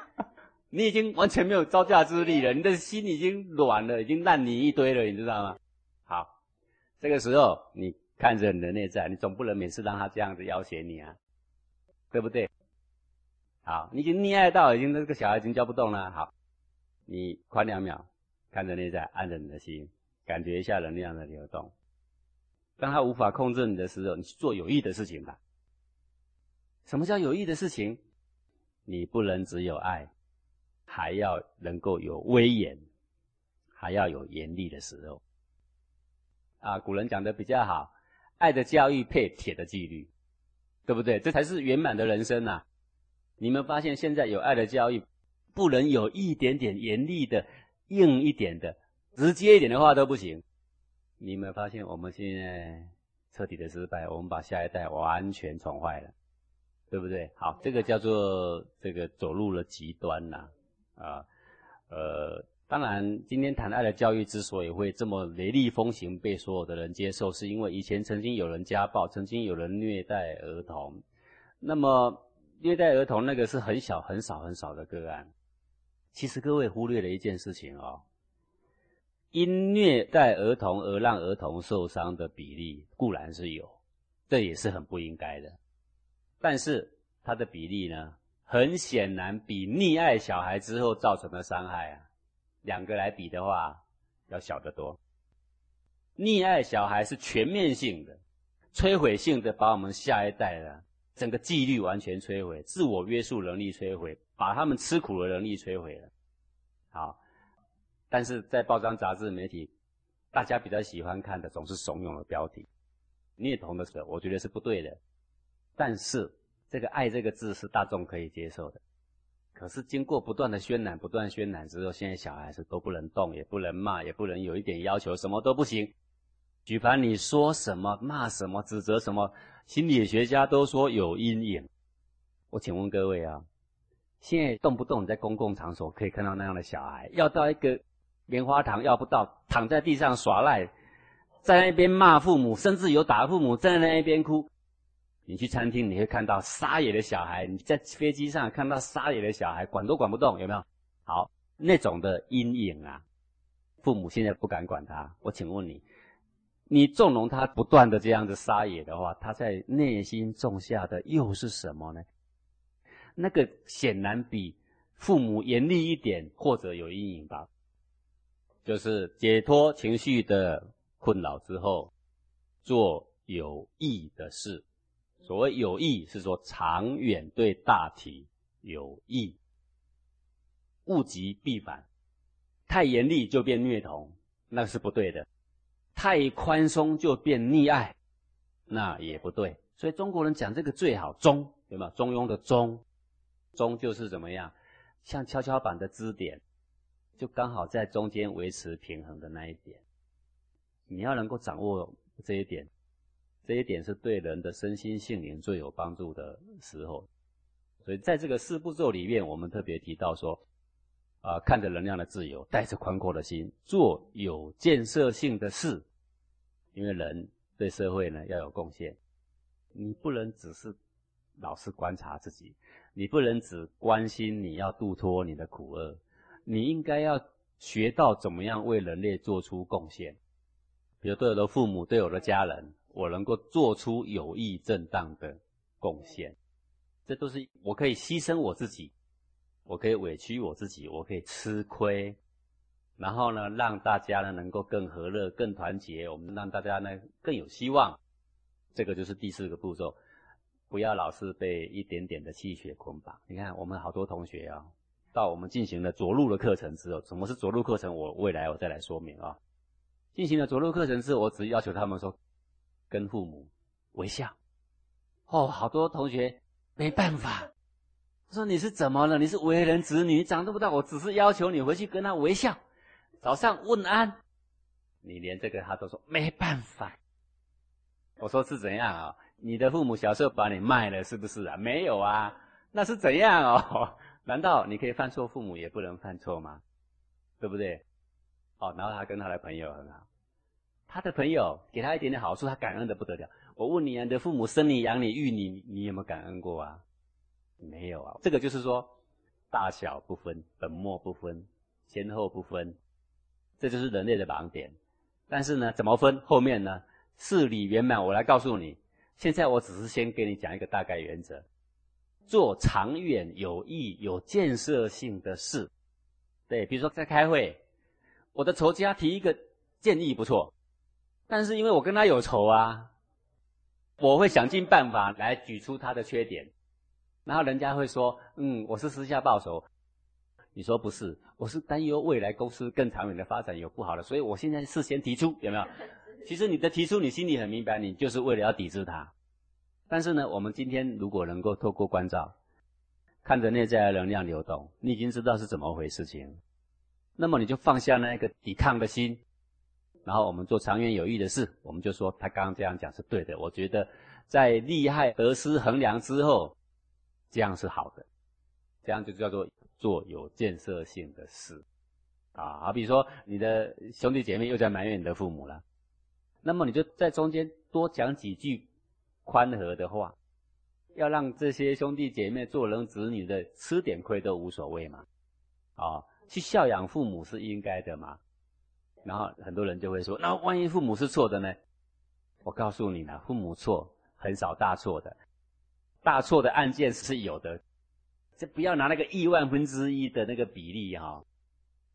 Speaker 2: <laughs> 你已经完全没有招架之力了，你的心已经软了，已经烂泥一堆了，你知道吗？好，这个时候你看着你的内在，你总不能每次让他这样子要挟你啊，对不对？好，你已经溺爱到已经这个小孩已经叫不动了。好，你宽两秒，看着内在，按着你的心，感觉一下能量的流动。当他无法控制你的时候，你去做有益的事情吧。什么叫有益的事情？你不能只有爱，还要能够有威严，还要有严厉的时候。啊，古人讲的比较好，爱的教育配铁的纪律，对不对？这才是圆满的人生呐！你们发现现在有爱的教育，不能有一点点严厉的、硬一点的、直接一点的话都不行。你有没有发现我们现在彻底的失败，我们把下一代完全宠坏了。对不对？好，这个叫做这个走入了极端呐，啊，呃，当然，今天谈爱的教育之所以会这么雷厉风行，被所有的人接受，是因为以前曾经有人家暴，曾经有人虐待儿童，那么虐待儿童那个是很小、很少、很少的个案。其实各位忽略了一件事情哦，因虐待儿童而让儿童受伤的比例固然是有，这也是很不应该的。但是它的比例呢，很显然比溺爱小孩之后造成的伤害啊，两个来比的话，要小得多。溺爱小孩是全面性的、摧毁性的，把我们下一代的整个纪律完全摧毁，自我约束能力摧毁，把他们吃苦的能力摧毁了。好，但是在报章、杂志、媒体，大家比较喜欢看的总是怂恿的标题，虐童的时候，我觉得是不对的。但是，这个“爱”这个字是大众可以接受的。可是经过不断的渲染、不断渲染之后，现在小孩子都不能动，也不能骂，也不能有一点要求，什么都不行。举凡你说什么、骂什么、指责什么，心理学家都说有阴影。我请问各位啊，现在动不动在公共场所可以看到那样的小孩，要到一个棉花糖要不到，躺在地上耍赖，在那边骂父母，甚至有打父母，站在那边哭。你去餐厅，你会看到撒野的小孩；你在飞机上看到撒野的小孩，管都管不动，有没有？好，那种的阴影啊，父母现在不敢管他。我请问你，你纵容他不断的这样子撒野的话，他在内心种下的又是什么呢？那个显然比父母严厉一点或者有阴影吧。就是解脱情绪的困扰之后，做有益的事。所谓有益，是说长远对大体有益。物极必反，太严厉就变虐童，那是不对的；太宽松就变溺爱，那也不对。所以中国人讲这个最好中，对吗？中庸的中，中就是怎么样？像跷跷板的支点，就刚好在中间维持平衡的那一点。你要能够掌握这一点。这一点是对人的身心性灵最有帮助的时候。所以在这个四步骤里面，我们特别提到说，啊，看着能量的自由，带着宽阔的心，做有建设性的事。因为人对社会呢要有贡献，你不能只是老是观察自己，你不能只关心你要度脱你的苦厄，你应该要学到怎么样为人类做出贡献。比如对我的父母、对我的家人，我能够做出有益正当的贡献，这都是我可以牺牲我自己，我可以委屈我自己，我可以吃亏。然后呢，让大家呢能够更和乐、更团结，我们让大家呢更有希望。这个就是第四个步骤，不要老是被一点点的气血捆绑。你看，我们好多同学啊，到我们进行了着陆的课程之后，什么是着陆课程？我未来我再来说明啊。进行了着陆课程之后，我只要求他们说，跟父母微笑。哦，好多同学没办法，说你是怎么了？你是为人子女，长这么大，我只是要求你回去跟他微笑。早上问安，你连这个他都说没办法。我说是怎样啊？你的父母小时候把你卖了是不是啊？没有啊，那是怎样哦？难道你可以犯错，父母也不能犯错吗？对不对？哦，然后他跟他的朋友很好，他的朋友给他一点点好处，他感恩的不得了。我问你啊，你的父母生你养你育你，你有没有感恩过啊？没有啊。这个就是说，大小不分，本末不分，先后不分。这就是人类的盲点，但是呢，怎么分？后面呢，事理圆满，我来告诉你。现在我只是先给你讲一个大概原则：做长远、有益、有建设性的事。对，比如说在开会，我的仇家提一个建议不错，但是因为我跟他有仇啊，我会想尽办法来举出他的缺点，然后人家会说：“嗯，我是私下报仇。”你说不是，我是担忧未来公司更长远的发展有不好的，所以我现在事先提出，有没有？其实你的提出，你心里很明白，你就是为了要抵制他。但是呢，我们今天如果能够透过关照，看着内在的能量流动，你已经知道是怎么回事情，那么你就放下那个抵抗的心，然后我们做长远有益的事。我们就说他刚刚这样讲是对的，我觉得在利害得失衡量之后，这样是好的，这样就叫做。做有建设性的事，啊，好比说你的兄弟姐妹又在埋怨你的父母了，那么你就在中间多讲几句宽和的话，要让这些兄弟姐妹做人子女的吃点亏都无所谓嘛，啊，去孝养父母是应该的嘛，然后很多人就会说，那万一父母是错的呢？我告诉你呢，父母错很少大错的，大错的案件是有的。就不要拿那个亿万分之一的那个比例哈，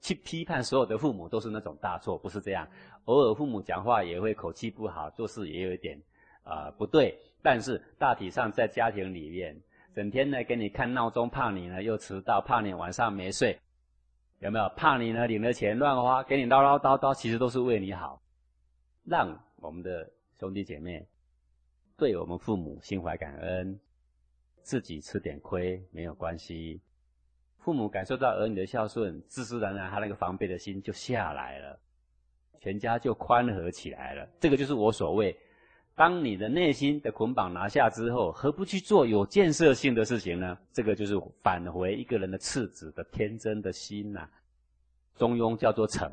Speaker 2: 去批判所有的父母都是那种大错，不是这样。偶尔父母讲话也会口气不好，做事也有一点啊不对，但是大体上在家庭里面，整天呢给你看闹钟，怕你呢又迟到，怕你晚上没睡，有没有？怕你呢领了钱乱花，给你唠唠叨叨，其实都是为你好，让我们的兄弟姐妹对我们父母心怀感恩。自己吃点亏没有关系，父母感受到儿女的孝顺，自自然然他那个防备的心就下来了，全家就宽和起来了。这个就是我所谓，当你的内心的捆绑拿下之后，何不去做有建设性的事情呢？这个就是返回一个人的赤子的天真的心呐。中庸叫做诚，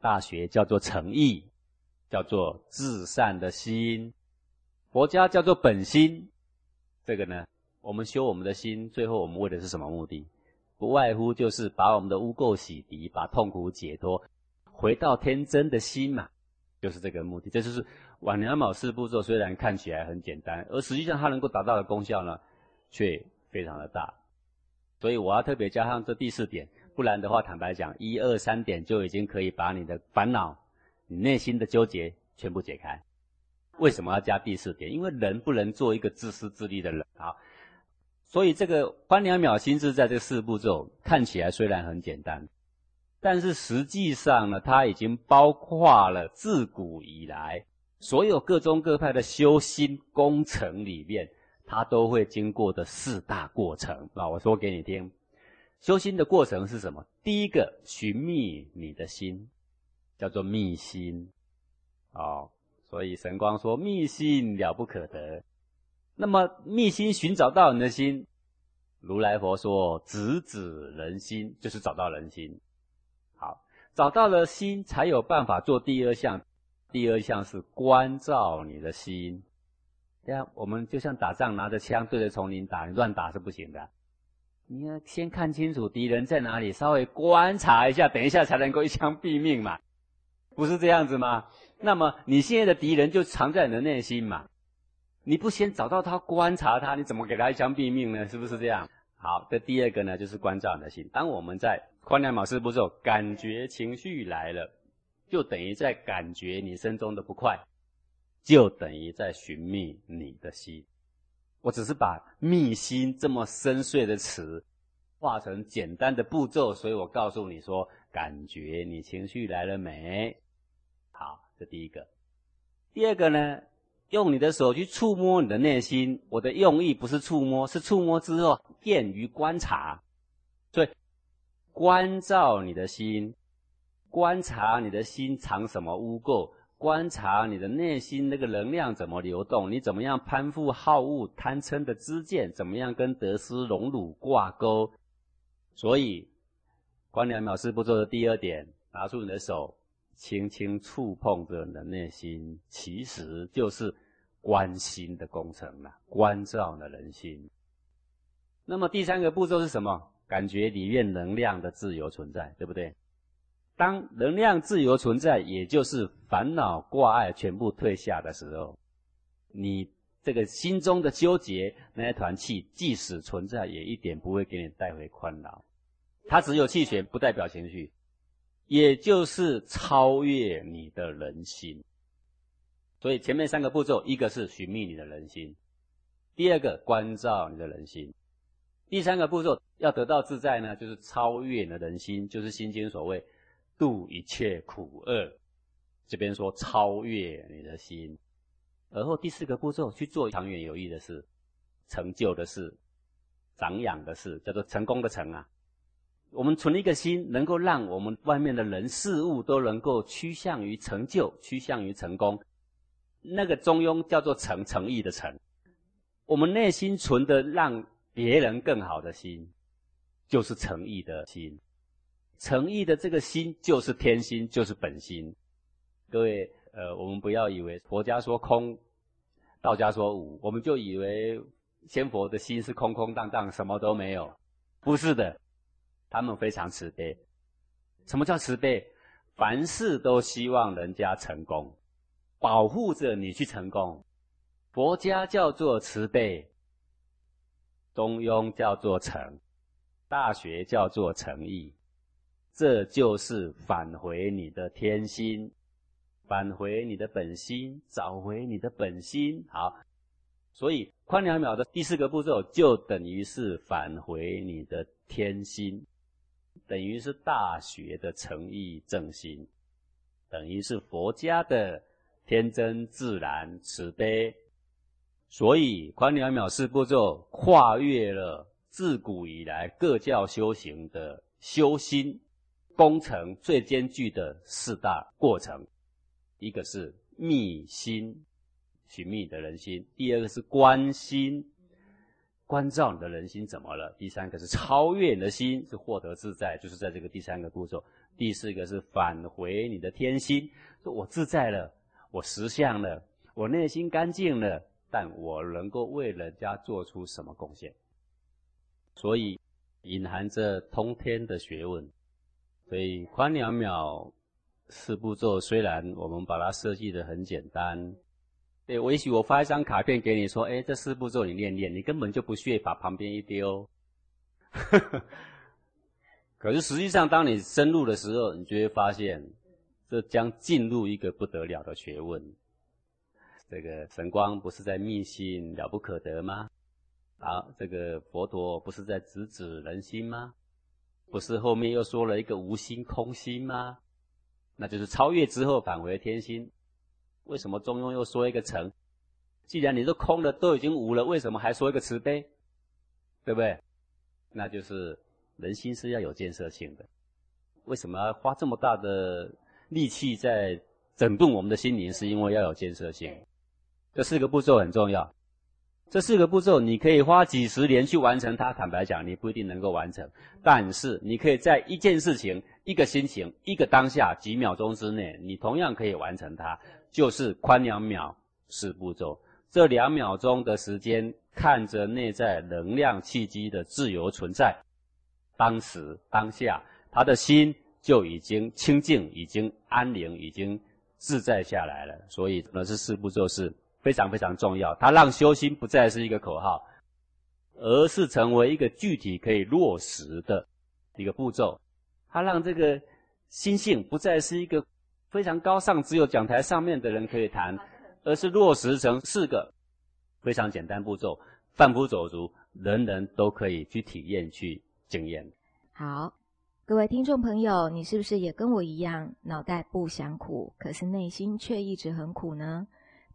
Speaker 2: 大学叫做诚意，叫做至善的心，佛家叫做本心。这个呢，我们修我们的心，最后我们为的是什么目的？不外乎就是把我们的污垢洗涤，把痛苦解脱，回到天真的心嘛，就是这个目的。这就是晚年卯四步骤，虽然看起来很简单，而实际上它能够达到的功效呢，却非常的大。所以我要特别加上这第四点，不然的话，坦白讲，一二三点就已经可以把你的烦恼、你内心的纠结全部解开。为什么要加第四点？因为人不能做一个自私自利的人啊。所以这个观两秒心智在这四步骤看起来虽然很简单，但是实际上呢，它已经包括了自古以来所有各宗各派的修心工程里面，它都会经过的四大过程啊。我说给你听，修心的过程是什么？第一个，寻觅你的心，叫做觅心，哦。所以神光说密心了不可得。那么密心寻找到你的心，如来佛说直指人心，就是找到人心。好，找到了心，才有办法做第二项。第二项是关照你的心。这样，我们就像打仗，拿着枪对着丛林打，你乱打是不行的。你要先看清楚敌人在哪里，稍微观察一下，等一下才能够一枪毙命嘛，不是这样子吗？那么你现在的敌人就藏在你的内心嘛，你不先找到他，观察他，你怎么给他一枪毙命呢？是不是这样？好，这第二个呢，就是关照你的心。当我们在宽两毛四步骤，感觉情绪来了，就等于在感觉你身中的不快，就等于在寻觅你的心。我只是把“密心”这么深邃的词，化成简单的步骤，所以我告诉你说：感觉你情绪来了没？好，这第一个。第二个呢，用你的手去触摸你的内心。我的用意不是触摸，是触摸之后便于观察。所以，关照你的心，观察你的心藏什么污垢。观察你的内心那个能量怎么流动，你怎么样攀附好恶贪嗔的知见，怎么样跟得失荣辱挂钩？所以，观两秒四步骤的第二点，拿出你的手，轻轻触碰着你的内心，其实就是关心的工程了，关照的人心。那么第三个步骤是什么？感觉里面能量的自由存在，对不对？当能量自由存在，也就是烦恼挂碍全部退下的时候，你这个心中的纠结那一团气，即使存在，也一点不会给你带回宽饶。它只有气血，不代表情绪，也就是超越你的人心。所以前面三个步骤，一个是寻觅你的人心，第二个关照你的人心，第三个步骤要得到自在呢，就是超越你的人心，就是心经所谓。度一切苦厄，这边说超越你的心，而后第四个步骤去做长远有益的事、成就的事、长养的事，叫做成功的成啊。我们存一个心，能够让我们外面的人事物都能够趋向于成就、趋向于成功。那个中庸叫做诚诚意的诚。我们内心存的让别人更好的心，就是诚意的心。诚意的这个心就是天心，就是本心。各位，呃，我们不要以为佛家说空，道家说无，我们就以为仙佛的心是空空荡荡，什么都没有。不是的，他们非常慈悲。什么叫慈悲？凡事都希望人家成功，保护着你去成功。佛家叫做慈悲，中庸叫做诚，大学叫做诚意。这就是返回你的天心，返回你的本心，找回你的本心。好，所以宽两秒的第四个步骤就等于是返回你的天心，等于是大学的诚意正心，等于是佛家的天真自然慈悲。所以宽两秒四步骤跨越了自古以来各教修行的修心。工程最艰巨的四大过程，一个是密心，寻觅的人心；第二个是关心，关照你的人心怎么了；第三个是超越你的心，是获得自在，就是在这个第三个步骤；第四个是返回你的天心，说我自在了，我实相了，我内心干净了，但我能够为人家做出什么贡献？所以隐含着通天的学问。所以宽两秒四步骤，虽然我们把它设计的很简单，对我，也许我发一张卡片给你说，哎，这四步骤你练练，你根本就不屑把旁边一丢。<laughs> 可是实际上，当你深入的时候，你就会发现，这将进入一个不得了的学问。这个神光不是在密心了不可得吗？啊，这个佛陀不是在直指人心吗？不是后面又说了一个无心空心吗？那就是超越之后返回天心。为什么中庸又说一个诚？既然你都空了，都已经无了，为什么还说一个慈悲？对不对？那就是人心是要有建设性的。为什么花这么大的力气在整顿我们的心灵，是因为要有建设性。这四个步骤很重要。这四个步骤，你可以花几十年去完成它。坦白讲，你不一定能够完成，但是你可以在一件事情、一个心情、一个当下、几秒钟之内，你同样可以完成它。就是宽两秒四步骤，这两秒钟的时间，看着内在能量契机的自由存在，当时当下，他的心就已经清净、已经安宁、已经自在下来了。所以，那，这四步骤是。非常非常重要，它让修心不再是一个口号，而是成为一个具体可以落实的一个步骤。它让这个心性不再是一个非常高尚，只有讲台上面的人可以谈，而是落实成四个非常简单步骤，贩夫走卒，人人都可以去体验、去经验。
Speaker 1: 好，各位听众朋友，你是不是也跟我一样，脑袋不想苦，可是内心却一直很苦呢？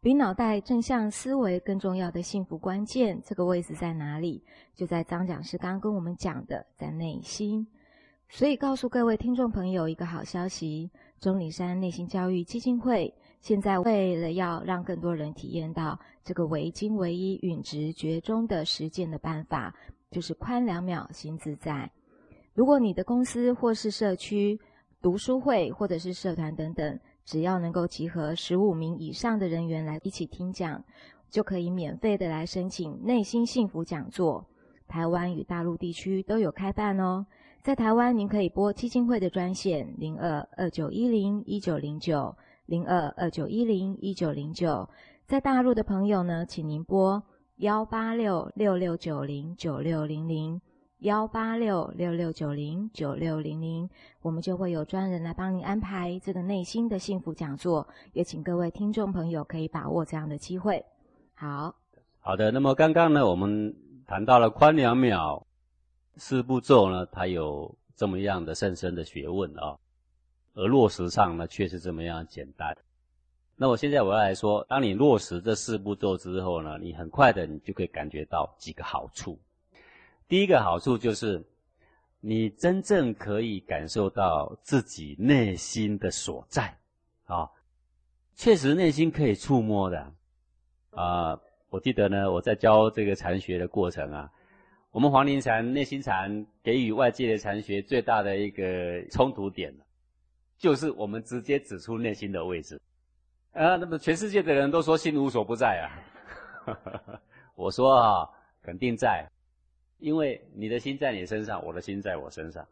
Speaker 1: 比脑袋正向思维更重要的幸福关键，这个位置在哪里？就在张讲师刚刚跟我们讲的，在内心。所以告诉各位听众朋友一个好消息：钟里山内心教育基金会现在为了要让更多人体验到这个唯精唯一允直觉中的实践的办法，就是宽两秒心自在。如果你的公司或是社区、读书会或者是社团等等。只要能够集合十五名以上的人员来一起听讲，就可以免费的来申请内心幸福讲座。台湾与大陆地区都有开办哦。在台湾，您可以拨基金会的专线零二二九一零一九零九零二二九一零一九零九。在大陆的朋友呢，请您拨幺八六六六九零九六零零。幺八六六六九零九六零零，我们就会有专人来帮您安排这个内心的幸福讲座，也请各位听众朋友可以把握这样的机会。好，
Speaker 2: 好的。那么刚刚呢，我们谈到了宽两秒四步骤呢，它有这么样的甚深的学问啊，而落实上呢，却是这么样简单。那我现在我要来说，当你落实这四步骤之后呢，你很快的你就可以感觉到几个好处。第一个好处就是，你真正可以感受到自己内心的所在，啊，确实内心可以触摸的，啊，我记得呢，我在教这个禅学的过程啊，我们黄陵禅内心禅给予外界的禅学最大的一个冲突点，就是我们直接指出内心的位置，啊，那么全世界的人都说心无所不在啊，<laughs> 我说啊，肯定在。因为你的心在你身上，我的心在我身上，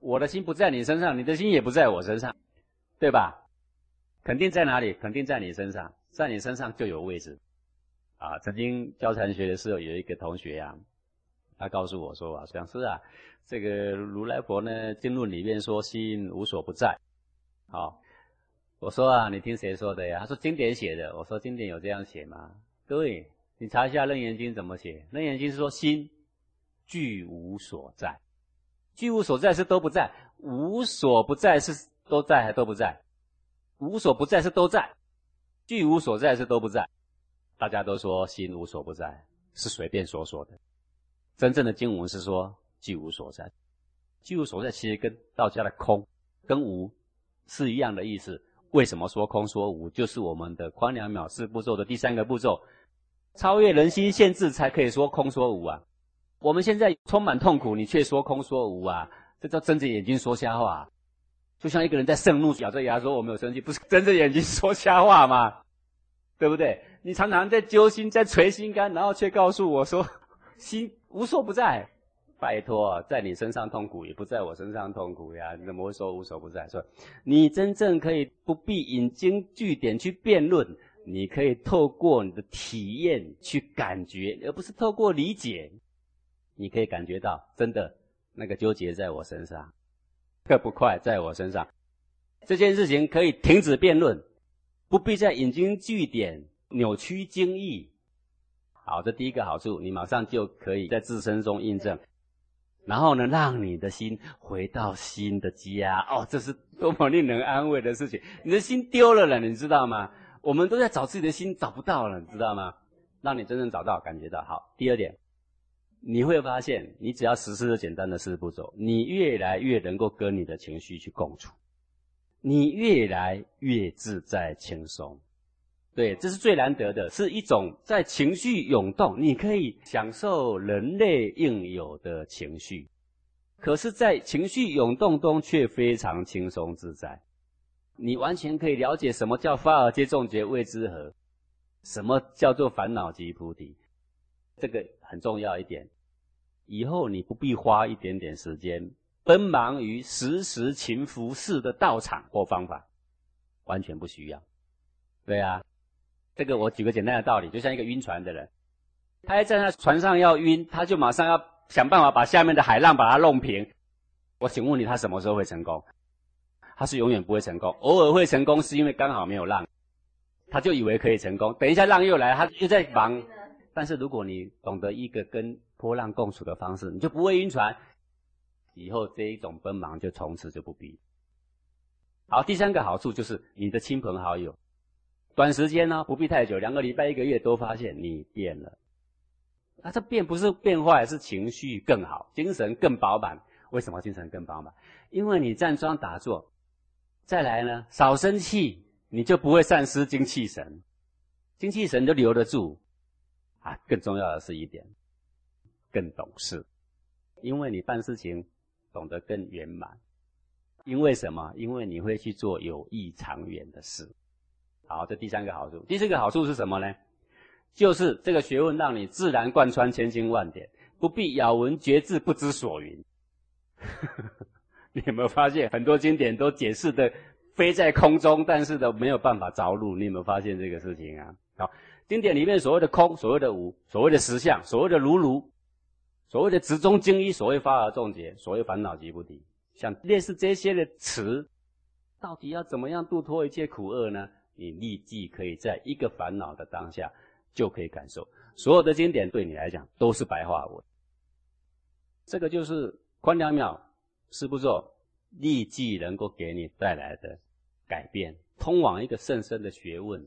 Speaker 2: 我的心不在你身上，你的心也不在我身上，对吧？肯定在哪里？肯定在你身上，在你身上就有位置。啊，曾经教禅学的时候，有一个同学呀，他告诉我说啊，讲师啊，这个如来佛呢经论里面说心无所不在。好，我说啊，你听谁说的呀？他说经典写的。我说经典有这样写吗？各位，你查一下《楞严经》怎么写，《楞严经》是说心。具无所在，具无所在是都不在，无所不在是都在还都不在，无所不在是都在，具无所在是都不在。大家都说心无所不在，是随便说说的。真正的经文是说具无所在，具无所在其实跟道家的空跟无是一样的意思。为什么说空说无？就是我们的宽两秒四步骤的第三个步骤，超越人心限制，才可以说空说无啊。我们现在充满痛苦，你却说空说无啊？这叫睁着眼睛说瞎话。就像一个人在盛怒，咬着牙说我没有生气，不是睁着眼睛说瞎话吗？对不对？你常常在揪心，在捶心肝，然后却告诉我说心无所不在。拜托，在你身上痛苦，也不在我身上痛苦呀？你怎么会说无所不在？说你真正可以不必引经据典去辩论，你可以透过你的体验去感觉，而不是透过理解。你可以感觉到，真的那个纠结在我身上，快不快在我身上？这件事情可以停止辩论，不必再引经据典、扭曲经义。好，这第一个好处，你马上就可以在自身中印证。然后呢，让你的心回到新的家。哦，这是多么令人安慰的事情！你的心丢了了，你知道吗？我们都在找自己的心，找不到了，你知道吗？让你真正找到，感觉到好。第二点。你会发现，你只要实施了简单的四步骤，你越来越能够跟你的情绪去共处。你越来越自在轻松。对，这是最难得的，是一种在情绪涌动，你可以享受人类应有的情绪，可是，在情绪涌动中却非常轻松自在。你完全可以了解什么叫发而皆众觉谓之和，什么叫做烦恼即菩提，这个很重要一点。以后你不必花一点点时间奔忙于时时勤拂拭的道场或方法，完全不需要。对啊，这个我举个简单的道理，就像一个晕船的人，他在那船上要晕，他就马上要想办法把下面的海浪把它弄平。我请问你，他什么时候会成功？他是永远不会成功，偶尔会成功，是因为刚好没有浪，他就以为可以成功。等一下浪又来，他又在忙。但是如果你懂得一个跟波浪共处的方式，你就不会晕船。以后这一种奔忙就从此就不必。好，第三个好处就是你的亲朋好友，短时间呢不必太久，两个礼拜、一个月都发现你变了。啊，这变不是变坏，是情绪更好，精神更饱满。为什么精神更饱满？因为你站桩打坐。再来呢，少生气，你就不会丧失精气神，精气神就留得住。啊，更重要的是一点，更懂事，因为你办事情懂得更圆满。因为什么？因为你会去做有益长远的事。好，这第三个好处。第四个好处是什么呢？就是这个学问让你自然贯穿千经万典，不必咬文嚼字不知所云。<laughs> 你有没有发现很多经典都解释的飞在空中，但是都没有办法着陆？你有没有发现这个事情啊？好，经典里面所谓的空，所谓的无，所谓的实相，所谓的如如，所谓的直中精一，所谓发而众结，所谓烦恼即不提，像类似这些的词，到底要怎么样度脱一切苦厄呢？你立即可以在一个烦恼的当下就可以感受，所有的经典对你来讲都是白话文。这个就是宽两秒。是不是立即能够给你带来的改变，通往一个甚深的学问，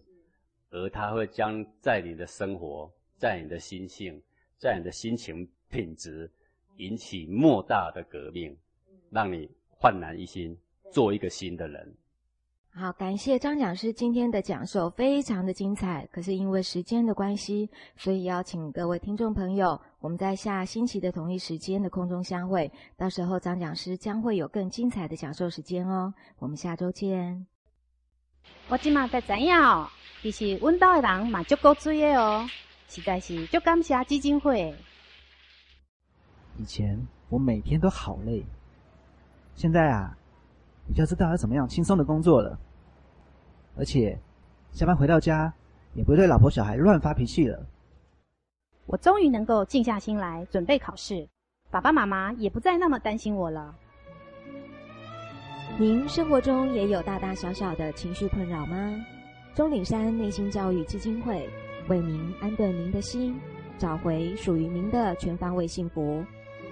Speaker 2: 而它会将在你的生活、在你的心性、在你的心情品质引起莫大的革命，让你焕然一新，做一个新的人。
Speaker 1: 好，感谢张讲师今天的讲授，非常的精彩。可是因为时间的关系，所以邀请各位听众朋友，我们在下星期的同一时间的空中相会。到时候张讲师将会有更精彩的讲授时间哦。我们下周见。
Speaker 3: 我今嘛才知影哦，其实阮岛的人嘛足够追的哦，实在是足感谢基金会。
Speaker 4: 以前我每天都好累，现在啊，比较知道要怎么样轻松的工作了。而且，下班回到家也不会对老婆小孩乱发脾气了。
Speaker 3: 我终于能够静下心来准备考试，爸爸妈妈也不再那么担心我了。
Speaker 1: 您生活中也有大大小小的情绪困扰吗？钟岭山内心教育基金会为您安顿您的心，找回属于您的全方位幸福。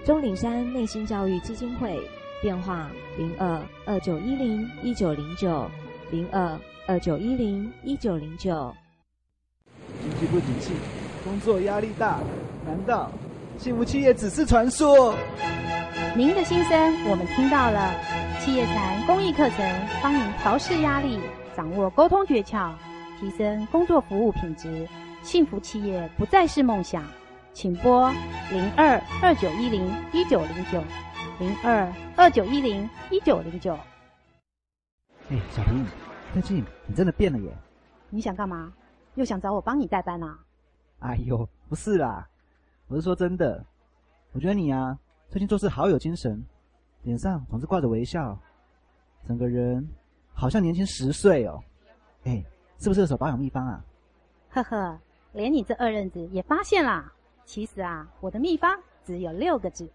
Speaker 1: 钟岭山内心教育基金会电话：零二二九一零一九零九零二。二九一零一九零九，
Speaker 4: 经济不景气，工作压力大，难道幸福企业只是传说？
Speaker 3: 您的心声我们听到了，企业禅公益课程帮您调试压力，掌握沟通诀窍，提升工作服务品质，幸福企业不再是梦想，请拨零二二九一零一九零九零二二九一零一九零九。
Speaker 4: 哎，小林。最近你真的变了耶！
Speaker 3: 你想干嘛？又想找我帮你代班啊？
Speaker 4: 哎呦，不是啦，我是说真的。我觉得你啊，最近做事好有精神，脸上总是挂着微笑，整个人好像年轻十岁哦。哎，是不是有手保养秘方啊？
Speaker 3: 呵呵，连你这二愣子也发现啦。其实啊，我的秘方只有六个字。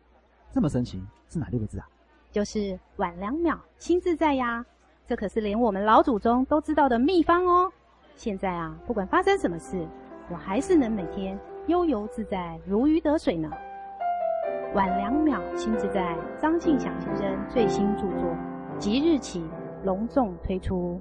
Speaker 4: 这么神奇？是哪六个字啊？
Speaker 3: 就是晚两秒，心自在呀。这可是连我们老祖宗都知道的秘方哦！现在啊，不管发生什么事，我还是能每天悠游自在，如鱼得水呢。晚两秒，心自在，张庆祥先生最新著作，即日起隆重推出。